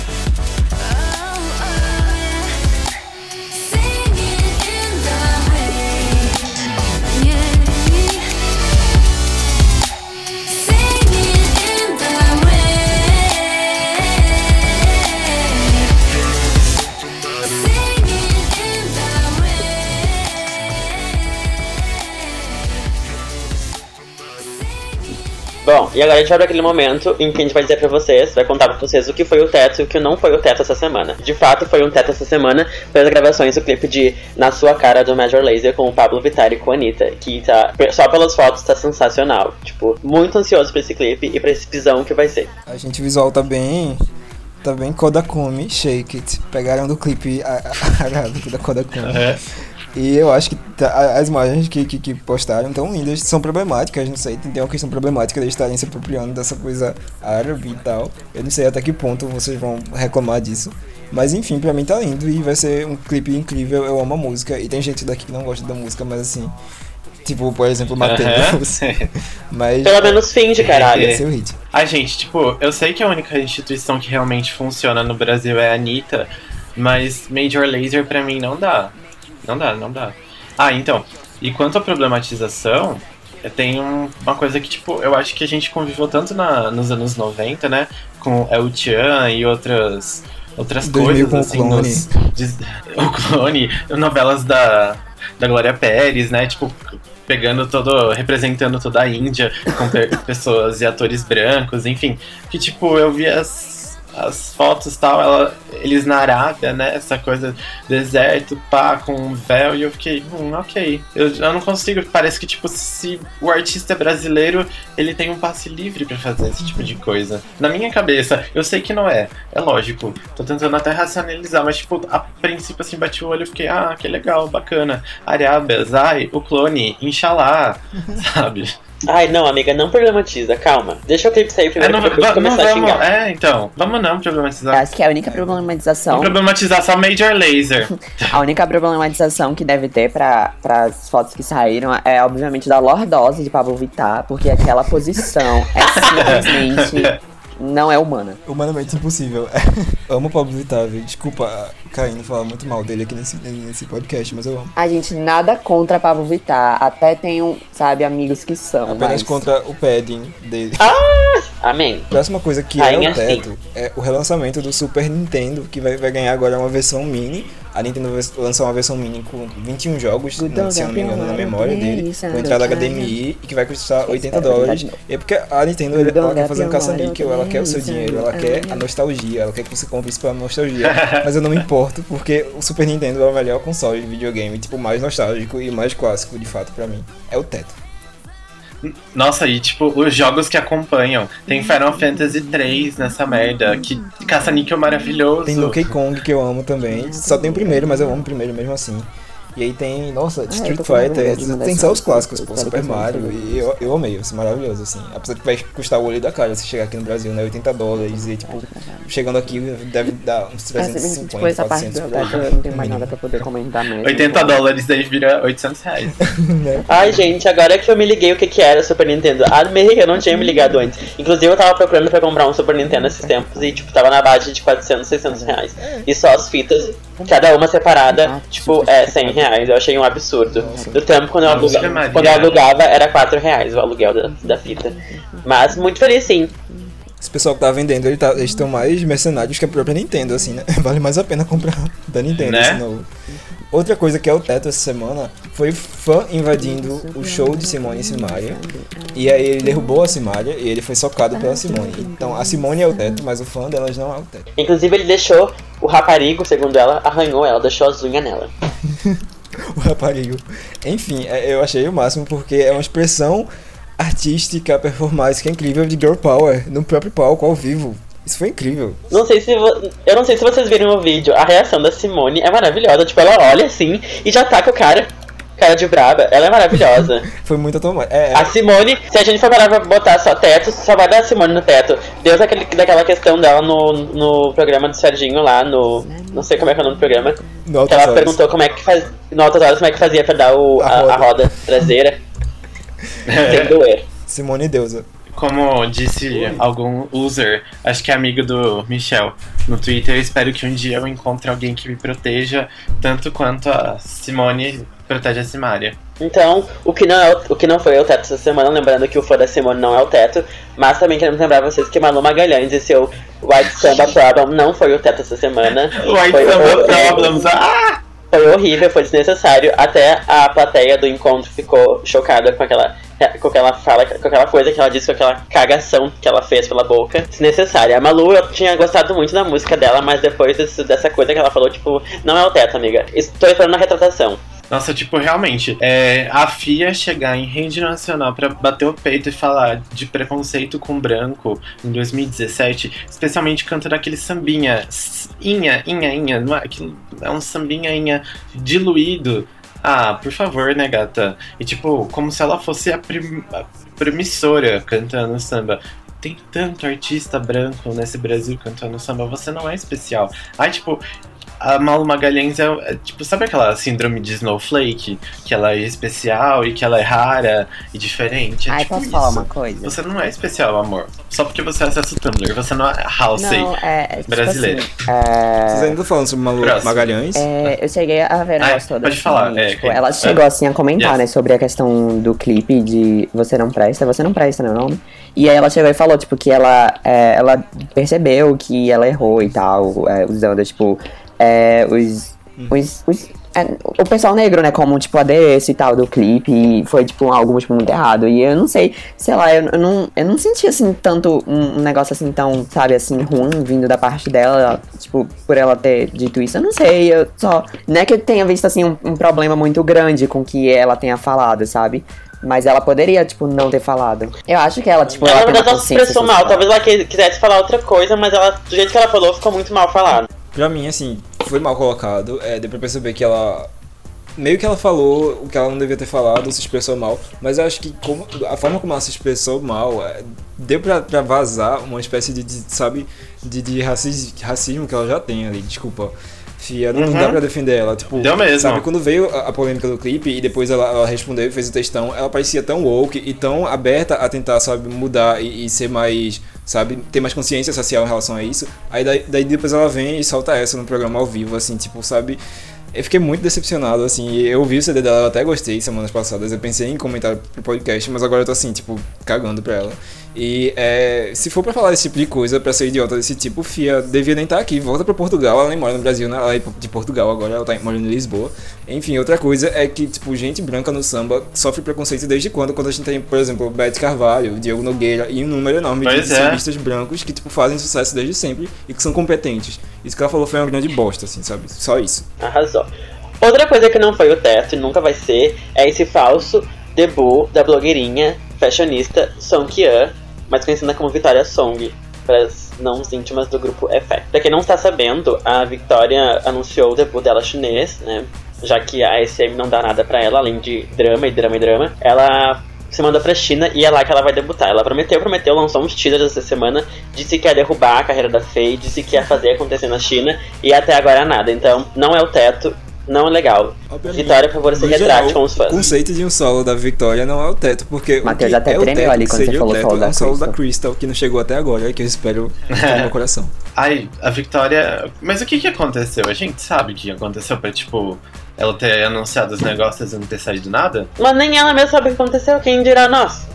Bom, e agora a gente vai pra aquele momento em que a gente vai dizer pra vocês, vai contar pra vocês o que foi o teto e o que não foi o teto essa semana. De fato, foi um teto essa semana pelas gravações do clipe de Na Sua Cara do Major Laser com o Pablo Vittar e com a Anitta, que tá, só pelas fotos tá sensacional. Tipo, muito ansioso pra esse clipe e pra esse pisão que vai ser. A gente visual tá bem. Tá bem Kodakumi, Shake It. Pegaram do clipe a- a- arábico da Kodakumi. E eu acho que tá- as imagens que, que, que postaram tão lindas são problemáticas, não sei, tem uma questão problemática de estarem se apropriando dessa coisa árabe e tal. Eu não sei até que ponto vocês vão reclamar disso. Mas enfim, pra mim tá lindo e vai ser um clipe incrível, eu amo a música. E tem gente daqui que não gosta da música, mas assim. Tipo, por exemplo, Matheus. Mas. Pelo menos finge, caralho. Vai ser o hit. Ai, gente, tipo, eu sei que a única instituição que realmente funciona no Brasil é a Anitta, mas Major Laser pra mim não dá. Não dá, não dá. Ah, então, e quanto à problematização, eh, tem um- uma coisa que, tipo, eu acho que a gente conviveu tanto na- nos anos 90, né? Com El Chan e outras, outras 2000 coisas, assim, Clone. nos, o clone, novelas da, da Glória Pérez, né? Tipo, pegando todo, representando toda a Índia com pe- pessoas e atores brancos, enfim. Que tipo, eu vi as, as fotos e tal, ela, eles na Arábia, né? Essa coisa, deserto, pá, com um véu, e eu fiquei, hum, ok. Eu, eu não consigo, parece que tipo, se o artista é brasileiro, ele tem um passe livre pra fazer esse tipo de coisa. Na minha cabeça, eu sei que não é, é lógico. Tô tentando até racionalizar, mas tipo, a princípio assim, bati o olho e fiquei, ah, que legal, bacana. Arábia, Zai, o clone, Inshallah, sabe? Ai, não, amiga, não problematiza, calma. Deixa o clipe sair É, primeiro não, pra depois não começar a vamos, xingar. é, então, vamos não problematizar. Acho que a única problematização. Vamos problematizar só Major Laser. A única problematização que deve ter para as fotos que saíram é, obviamente, da lordose de Pablo Vittar, porque aquela posição é simplesmente não é humana. Humanamente impossível. amo o Pablo Vittar, viu? Desculpa, Caíno, falar muito mal dele aqui nesse, nesse podcast, mas eu amo. A gente nada contra Pablo Vittar, até tenho, sabe, amigos que são. Apenas mas... contra o padding dele. Amém. Próxima coisa que Rainha é o teto é o relançamento do Super Nintendo, que vai, vai ganhar agora uma versão mini. A Nintendo lançar uma versão mini com 21 jogos, se eu não me engano, na memória dele, com entrada HDMI e que vai custar 80 dólares. E é porque a Nintendo ela quer fazer um caça-níquel, ela quer o seu dinheiro, ela quer a nostalgia, ela quer que você compre isso pela nostalgia. Mas eu não me importo, porque o Super Nintendo é o melhor console de videogame, tipo, mais nostálgico e mais clássico, de fato, pra mim. É o teto. Nossa, e tipo, os jogos que acompanham. Tem Final Fantasy 3 nessa merda. Que caça-níquel maravilhoso. Tem Donkey Kong que eu amo também. Só tem o primeiro, mas eu amo o primeiro mesmo assim. E aí tem, nossa, eu Street Fighter, tem essa- só os clássicos, pô, essa Super Mario, e eu, eu amei, assim, maravilhoso, assim. Apesar de que vai custar o olho da cara se chegar aqui no Brasil, né, 80 dólares, e tipo, chegando aqui deve dar uns Essa, 350, tipo, essa parte 400 do por aí. teto eu não tenho mais nada pra poder comentar mesmo. 80 dólares, daí vira 800 reais. Ai, gente, agora que eu me liguei o que, que era o Super Nintendo. Amei, eu não tinha me ligado antes. Inclusive, eu tava procurando pra comprar um Super Nintendo esses tempos e, tipo, tava na base de 400, 600 reais. E só as fitas, cada uma separada, tipo, é 100 reais. Eu achei um absurdo. Do tempo, quando eu, Nossa, aluga... Maria. quando eu alugava, era 4 reais o aluguel da, da fita. Mas, muito feliz, sim. Esse pessoal que tá vendendo, ele tá, eles estão mais mercenários que a própria Nintendo, assim, né? Vale mais a pena comprar da Nintendo, Né? esse novo. Outra coisa que é o teto essa semana foi fã invadindo o show de Simone e Simaria. E aí ele derrubou a Simaria e ele foi socado pela Simone. Então a Simone é o teto, mas o fã delas não é o teto. Inclusive, ele deixou o raparigo, segundo ela, arranhou ela, deixou as unhas nela. o raparigo. Enfim, é- eu achei o máximo porque é uma expressão artística, performática incrível de girl power no próprio palco, ao vivo. Isso foi incrível. Não sei se vo- eu não sei se vocês viram o vídeo, a reação da Simone é maravilhosa, tipo, ela olha assim e já taca o cara. Cara de braba, ela é maravilhosa. Foi muito automático. É, A Simone, se a gente for parar pra botar só teto, só vai dar a Simone no teto. Deus aquele, daquela questão dela no, no programa do Serginho lá, no. Não sei como é que é o nome do programa. no Que ela Horas. perguntou como é que faz. No Altas Horas, como é que fazia pra dar o, A a, roda. a roda traseira sem doer. Simone Deusa. Como disse algum user, acho que é amigo do Michel, no Twitter, eu espero que um dia eu encontre alguém que me proteja tanto quanto a Simone protege a Simária. Então, o que, não é o, que não foi o teto essa semana, lembrando que o fã da Simone não é o teto, mas também queremos lembrar vocês que Malu Magalhães e seu White Samba Problem não foi o teto essa semana. White Foi Samba. Problems, ah! Foi horrível, foi desnecessário. Até a plateia do encontro ficou chocada com aquela, com aquela fala, com aquela coisa que ela disse, com aquela cagação que ela fez pela boca. Desnecessária. A Malu, eu tinha gostado muito da música dela, mas depois desse- dessa coisa que ela falou, tipo, não é o teto, amiga. Estou esperando a retratação. Nossa, tipo, realmente, é, a FIA chegar em rede nacional pra bater o peito e falar de preconceito com branco em 2017, especialmente cantando aquele sambinha, inha, inha, inha, não é, é um sambinha, inha diluído. Ah, por favor, né, gata? E tipo, como se ela fosse a, prim, a promissora cantando samba. Tem tanto artista branco nesse Brasil cantando samba, você não é especial. Ai, tipo, a Malu Magalhães é, é, tipo, sabe aquela síndrome de Snowflake? Que ela é especial e que ela é rara e diferente? É Ai, tipo posso isso. falar uma coisa? Você não é especial, amor. Só porque você acessa o Tumblr, você não é Halsey. Não, é. é tipo brasileira. assim, é, Vocês ainda falando sobre Malu Próximo. Magalhães? É, eu cheguei a ver o Ah, negócio todo. pode assim, falar, é, tipo, quem- ela é. chegou assim a comentar, Yes. né, sobre a questão do clipe de Você Não Presta, Você Não Presta, né, o nome? E aí ela chegou e falou, tipo, que ela, é, ela percebeu que ela errou e tal, é, usando, tipo, é, os. os, os- é, o pessoal negro, né, como, tipo, adereço e tal do clipe, e foi, tipo, algo, tipo, muito errado. E eu não sei, sei lá, eu, eu não, eu não senti, assim, tanto um, um negócio, assim, tão, sabe, assim, ruim vindo da parte dela, tipo, por ela ter dito isso. Eu não sei, eu só... Não é que eu tenha visto, assim, um, um problema muito grande com o que ela tenha falado, sabe? Mas ela poderia, tipo, não ter falado. Eu acho que ela, tipo, ela, ela na tem uma verdade, ela se expressou mal. Talvez ela quisesse falar outra coisa, mas ela, do jeito que ela falou, ficou muito mal falado. Pra mim, assim, foi mal colocado. É, deu pra perceber que ela. Meio que ela falou o que ela não devia ter falado, se expressou mal. Mas eu acho que como- a forma como ela se expressou mal, é, deu pra, pra vazar uma espécie de, de, sabe, de, de racis- racismo que ela já tem ali. Desculpa. Fia, não Uhum. dá pra defender ela. Tipo, Deu mesmo. Sabe, quando veio a, a polêmica do clipe e depois ela, ela respondeu e fez o textão, ela parecia tão woke e tão aberta a tentar, sabe, mudar e, e ser mais, sabe, ter mais consciência social em relação a isso. Aí daí, daí depois ela vem e solta essa no programa ao vivo, assim, tipo, sabe. Eu fiquei muito decepcionado, assim, eu vi o CD dela, eu até gostei semanas passadas, eu pensei em comentar pro podcast, mas agora eu tô assim, tipo, cagando pra ela. E é, se for pra falar esse tipo de coisa, pra ser idiota desse tipo, Fia devia nem estar aqui, volta pra Portugal, ela nem mora no Brasil, né? ela é de Portugal agora, ela tá morando em Lisboa. Enfim, outra coisa é que, tipo, gente branca no samba sofre preconceito desde quando? Quando a gente tem, por exemplo, Beth Carvalho, Diogo Nogueira e um número enorme Pois de é. sambistas brancos que, tipo, fazem sucesso desde sempre e que são competentes. Isso que ela falou foi uma grande bosta, assim, sabe? Só isso. Arrasou. Outra coisa que não foi o teto e nunca vai ser é esse falso debut da blogueirinha fashionista Song Kian, mais conhecida como Vitória Song, para as não íntimas do grupo Effect. Pra quem não está sabendo, a Victoria anunciou o debut dela chinês, né? Já que a SM não dá nada pra ela, além de drama e drama e drama. Ela se mandou pra China e é lá que ela vai debutar. Ela prometeu, prometeu, lançou uns teasers essa semana, disse que ia derrubar a carreira da Faye, disse que ia fazer acontecer na China e até agora nada. Então, não é o teto, não é legal. Obviamente, Vitória, por favor, se no retrate geral, com os fãs. O conceito de um solo da Vitória não é o teto, porque Matheus até é o tremeu teto ali que quando você falou teto solo é da um solo da Crystal. Crystal, que não chegou até agora, que eu espero ficar no meu coração. Ai, a Victoria. Mas o que que aconteceu? A gente sabe o que aconteceu pra, tipo, ela ter anunciado os negócios e não ter saído nada? Mas nem ela mesma sabe o que aconteceu, quem dirá nós?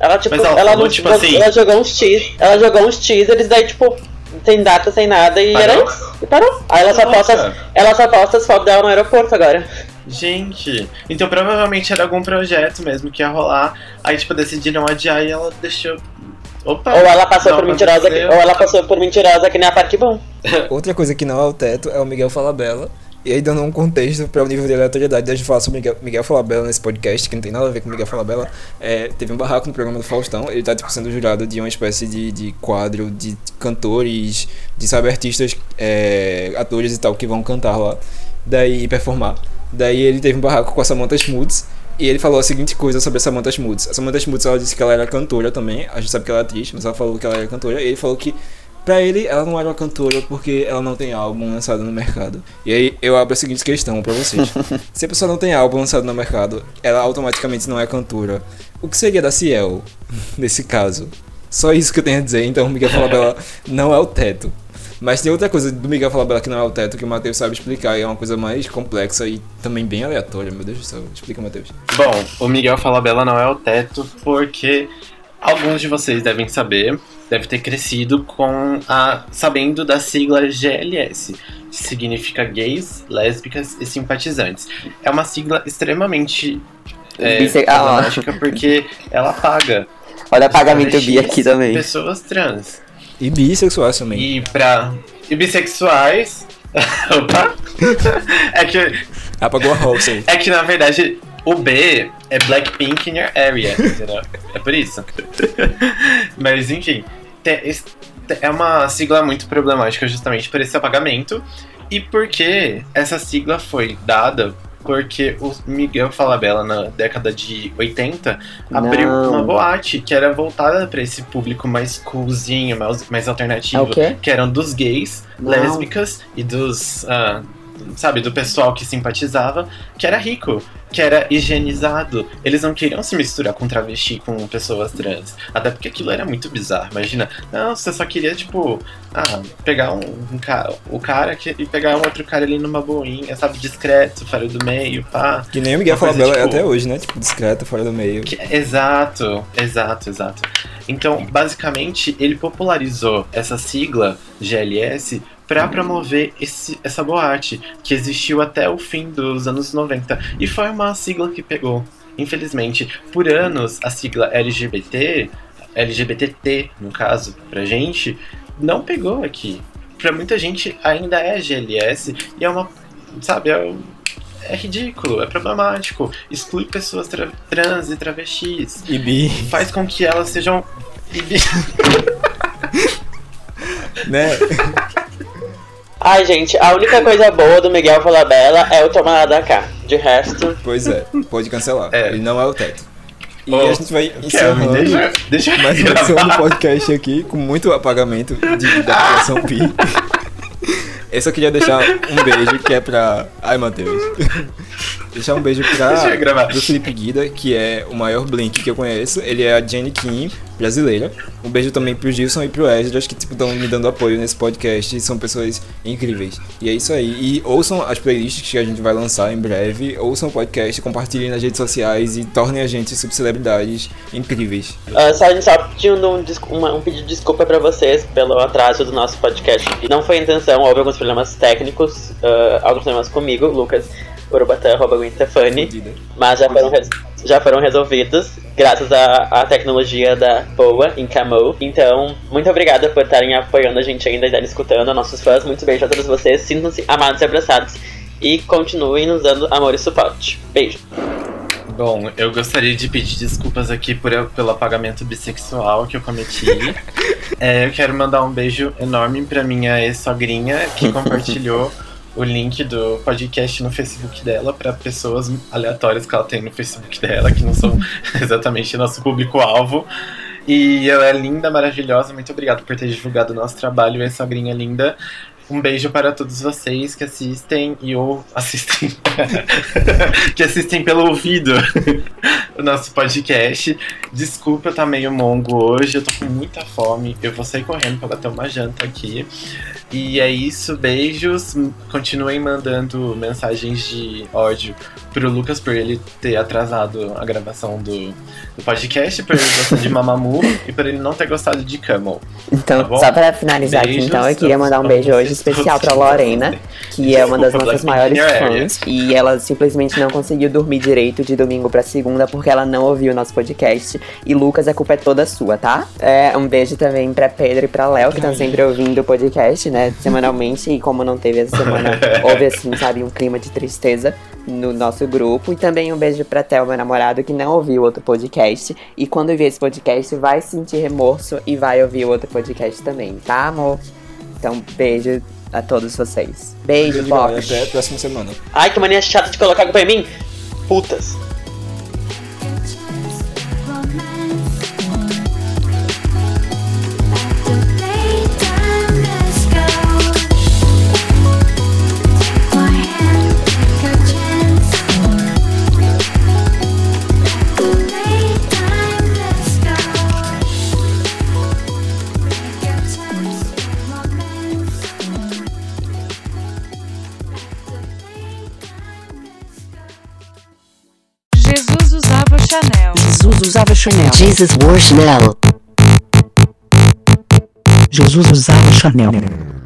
Ela, tipo, Mas ela ela, falou, não- tipo ela- assim- ela jogou uns teasers, ela jogou uns teasers, daí, tipo, sem data, sem nada, e Parou? era isso. E parou. Aí ela só, Nossa. posta, ela só posta as fotos dela no aeroporto agora. Gente, então provavelmente era algum projeto mesmo que ia rolar. Aí, tipo, decidiram adiar e ela deixou. Opa! Ou ela passou por mentirosa, que, ou ela passou por mentirosa que nem a Parque Bom. Outra coisa que não é o teto é o Miguel Falabella. E aí, dando um contexto para o nível de aleatoriedade da gente falar sobre Miguel, Miguel Falabella nesse podcast, que não tem nada a ver com Miguel Falabella, é, teve um barraco no programa do Faustão. Ele tá tipo, sendo jurado de uma espécie de, de quadro de cantores, de sabe, artistas, é, atores e tal, que vão cantar lá, daí e performar. Daí ele teve um barraco com a Samantha Schmutz. E ele falou a seguinte coisa sobre a Samantha Schmutz. A Samantha Schmutz, ela disse que ela era cantora também. A gente sabe que ela é atriz, mas ela falou que ela era cantora. E ele falou que Pra ele, ela não era uma cantora porque ela não tem álbum lançado no mercado. E aí eu abro a seguinte questão pra vocês: se a pessoa não tem álbum lançado no mercado, ela automaticamente não é cantora. O que seria da Ciel nesse caso? Só isso que eu tenho a dizer. Então, o Miguel Falabella não é o teto. Mas tem outra coisa do Miguel Falabella que não é o teto que o Matheus sabe explicar e é uma coisa mais complexa e também bem aleatória. Meu Deus do céu. Explica, Matheus. Bom, o Miguel Falabella não é o teto porque alguns de vocês devem saber, deve ter crescido com a sabendo da sigla GLS, que significa gays, lésbicas e simpatizantes. É uma sigla extremamente é, Bisse- ah, problemática porque ela paga Olha pagamento bi aqui também. pessoas trans. E bissexuais também. E pra e bissexuais, opa, é que Apagou a aí. é que na verdade o B é Blackpink in your area, entendeu? É por isso. Mas enfim, é uma sigla muito problemática justamente por esse apagamento e porque essa sigla foi dada porque o Miguel Falabella na década de 80 abriu Não. uma boate que era voltada para esse público mais coolzinho, mais, mais É alternativo, quê? que eram dos gays, Não. lésbicas e dos. ah, sabe, do pessoal que simpatizava, que era rico, que era higienizado. Eles não queriam se misturar com travesti, com pessoas trans. Até porque aquilo era muito bizarro. Imagina, não, você só queria, tipo, ah, pegar um, um cara, o cara que, e pegar um outro cara ali numa boinha, sabe, discreto, fora do meio, pá. Que nem o Miguel Falabella é tipo- até hoje, né? Tipo, discreto, fora do meio. Que- exato, exato, exato. Então, basicamente, ele popularizou essa sigla GLS para promover esse, essa boate que existiu até o fim dos anos 90 e foi uma sigla que pegou. Infelizmente, por anos a sigla LGBT, LGBTT no caso, pra gente, não pegou aqui. Pra muita gente ainda é GLS e é uma, sabe, é é ridículo, é problemático, exclui pessoas tra- trans e travestis, E bi, faz com que elas sejam. né? Ai, gente, a única coisa boa do Miguel Falabella é o tomar da cá. De resto, Pois é, pode cancelar. É. Ele não é o teto. E Ô, a gente vai encerrando deixa, deixa eu mais uma edição do podcast aqui, com muito apagamento de, da população pi. Eu só queria deixar um beijo que é pra. Ai, Matheus. Deixar um beijo pra. Deixa eu gravar. Pro Felipe Guida, que é o maior Blink que eu conheço. Ele é a Jenny Kim, brasileira. Um beijo também pro Gilson e pro Esdras, que tipo estão me dando apoio nesse podcast. São pessoas incríveis. E é isso aí. E ouçam as playlists que a gente vai lançar em breve. Ouçam o podcast, compartilhem nas redes sociais e tornem a gente subcelebridades incríveis. ah, só a gente só pedindo um, um pedido de desculpa pra vocês pelo atraso do nosso podcast. Não foi a intenção, houve alguns problemas técnicos, ah, alguns problemas comigo, Lucas Urubatã, arroba Gwen Stefani. Fodida. Mas já foram, já foram resolvidos graças à, à tecnologia da Boa em Camo. Então, muito obrigada por estarem apoiando a gente ainda e estarem escutando, nossos fãs. Muito beijo a todos vocês. Sintam-se amados e abraçados. E continuem nos dando amor e suporte. Beijo. Bom, eu gostaria de pedir desculpas aqui por, pelo apagamento bissexual que eu cometi. É, eu quero mandar um beijo enorme pra minha ex-sogrinha que compartilhou o link do podcast no Facebook dela pra pessoas aleatórias que ela tem no Facebook dela, que não são exatamente nosso público-alvo. E ela é linda, maravilhosa. Muito obrigado por ter divulgado o nosso trabalho, ex-sogrinha linda. Um beijo para todos vocês que assistem e ou assistem que assistem pelo ouvido o nosso podcast. Desculpa, eu tá meio mongo hoje, eu tô com muita fome. Eu vou sair correndo pra bater uma janta aqui. E é isso, beijos. Continuem mandando mensagens de ódio pro Lucas por ele ter atrasado a gravação do, do podcast, por ele gostar de Mamamoo e por ele não ter gostado de Camel. Então, Tá só pra finalizar aqui, Beijos então, eu queria mandar um beijo hoje especial pra. Lorena, que é uma das Desculpa, nossas maiores fãs. E ela simplesmente não conseguiu dormir direito de domingo pra segunda porque ela não ouviu o nosso podcast. E Lucas, a culpa é toda sua, tá? É, um beijo também pra Pedro e pra Léo, que estão sempre ouvindo o podcast, né, semanalmente. E como não teve essa semana, houve, assim, sabe, um clima de tristeza no nosso grupo. E também um beijo pra Theo, meu namorado, que não ouviu o outro podcast. E quando ouvir esse podcast, vai sentir remorso e vai ouvir o outro podcast também, tá, amor? Então, beijo a todos vocês. Beijo. Fox. Até a próxima semana. Ai, que mania chata de colocar culpa em mim. Putas. Jesus usava Chanel. Jesus wore Chanel. Jesus usava Chanel.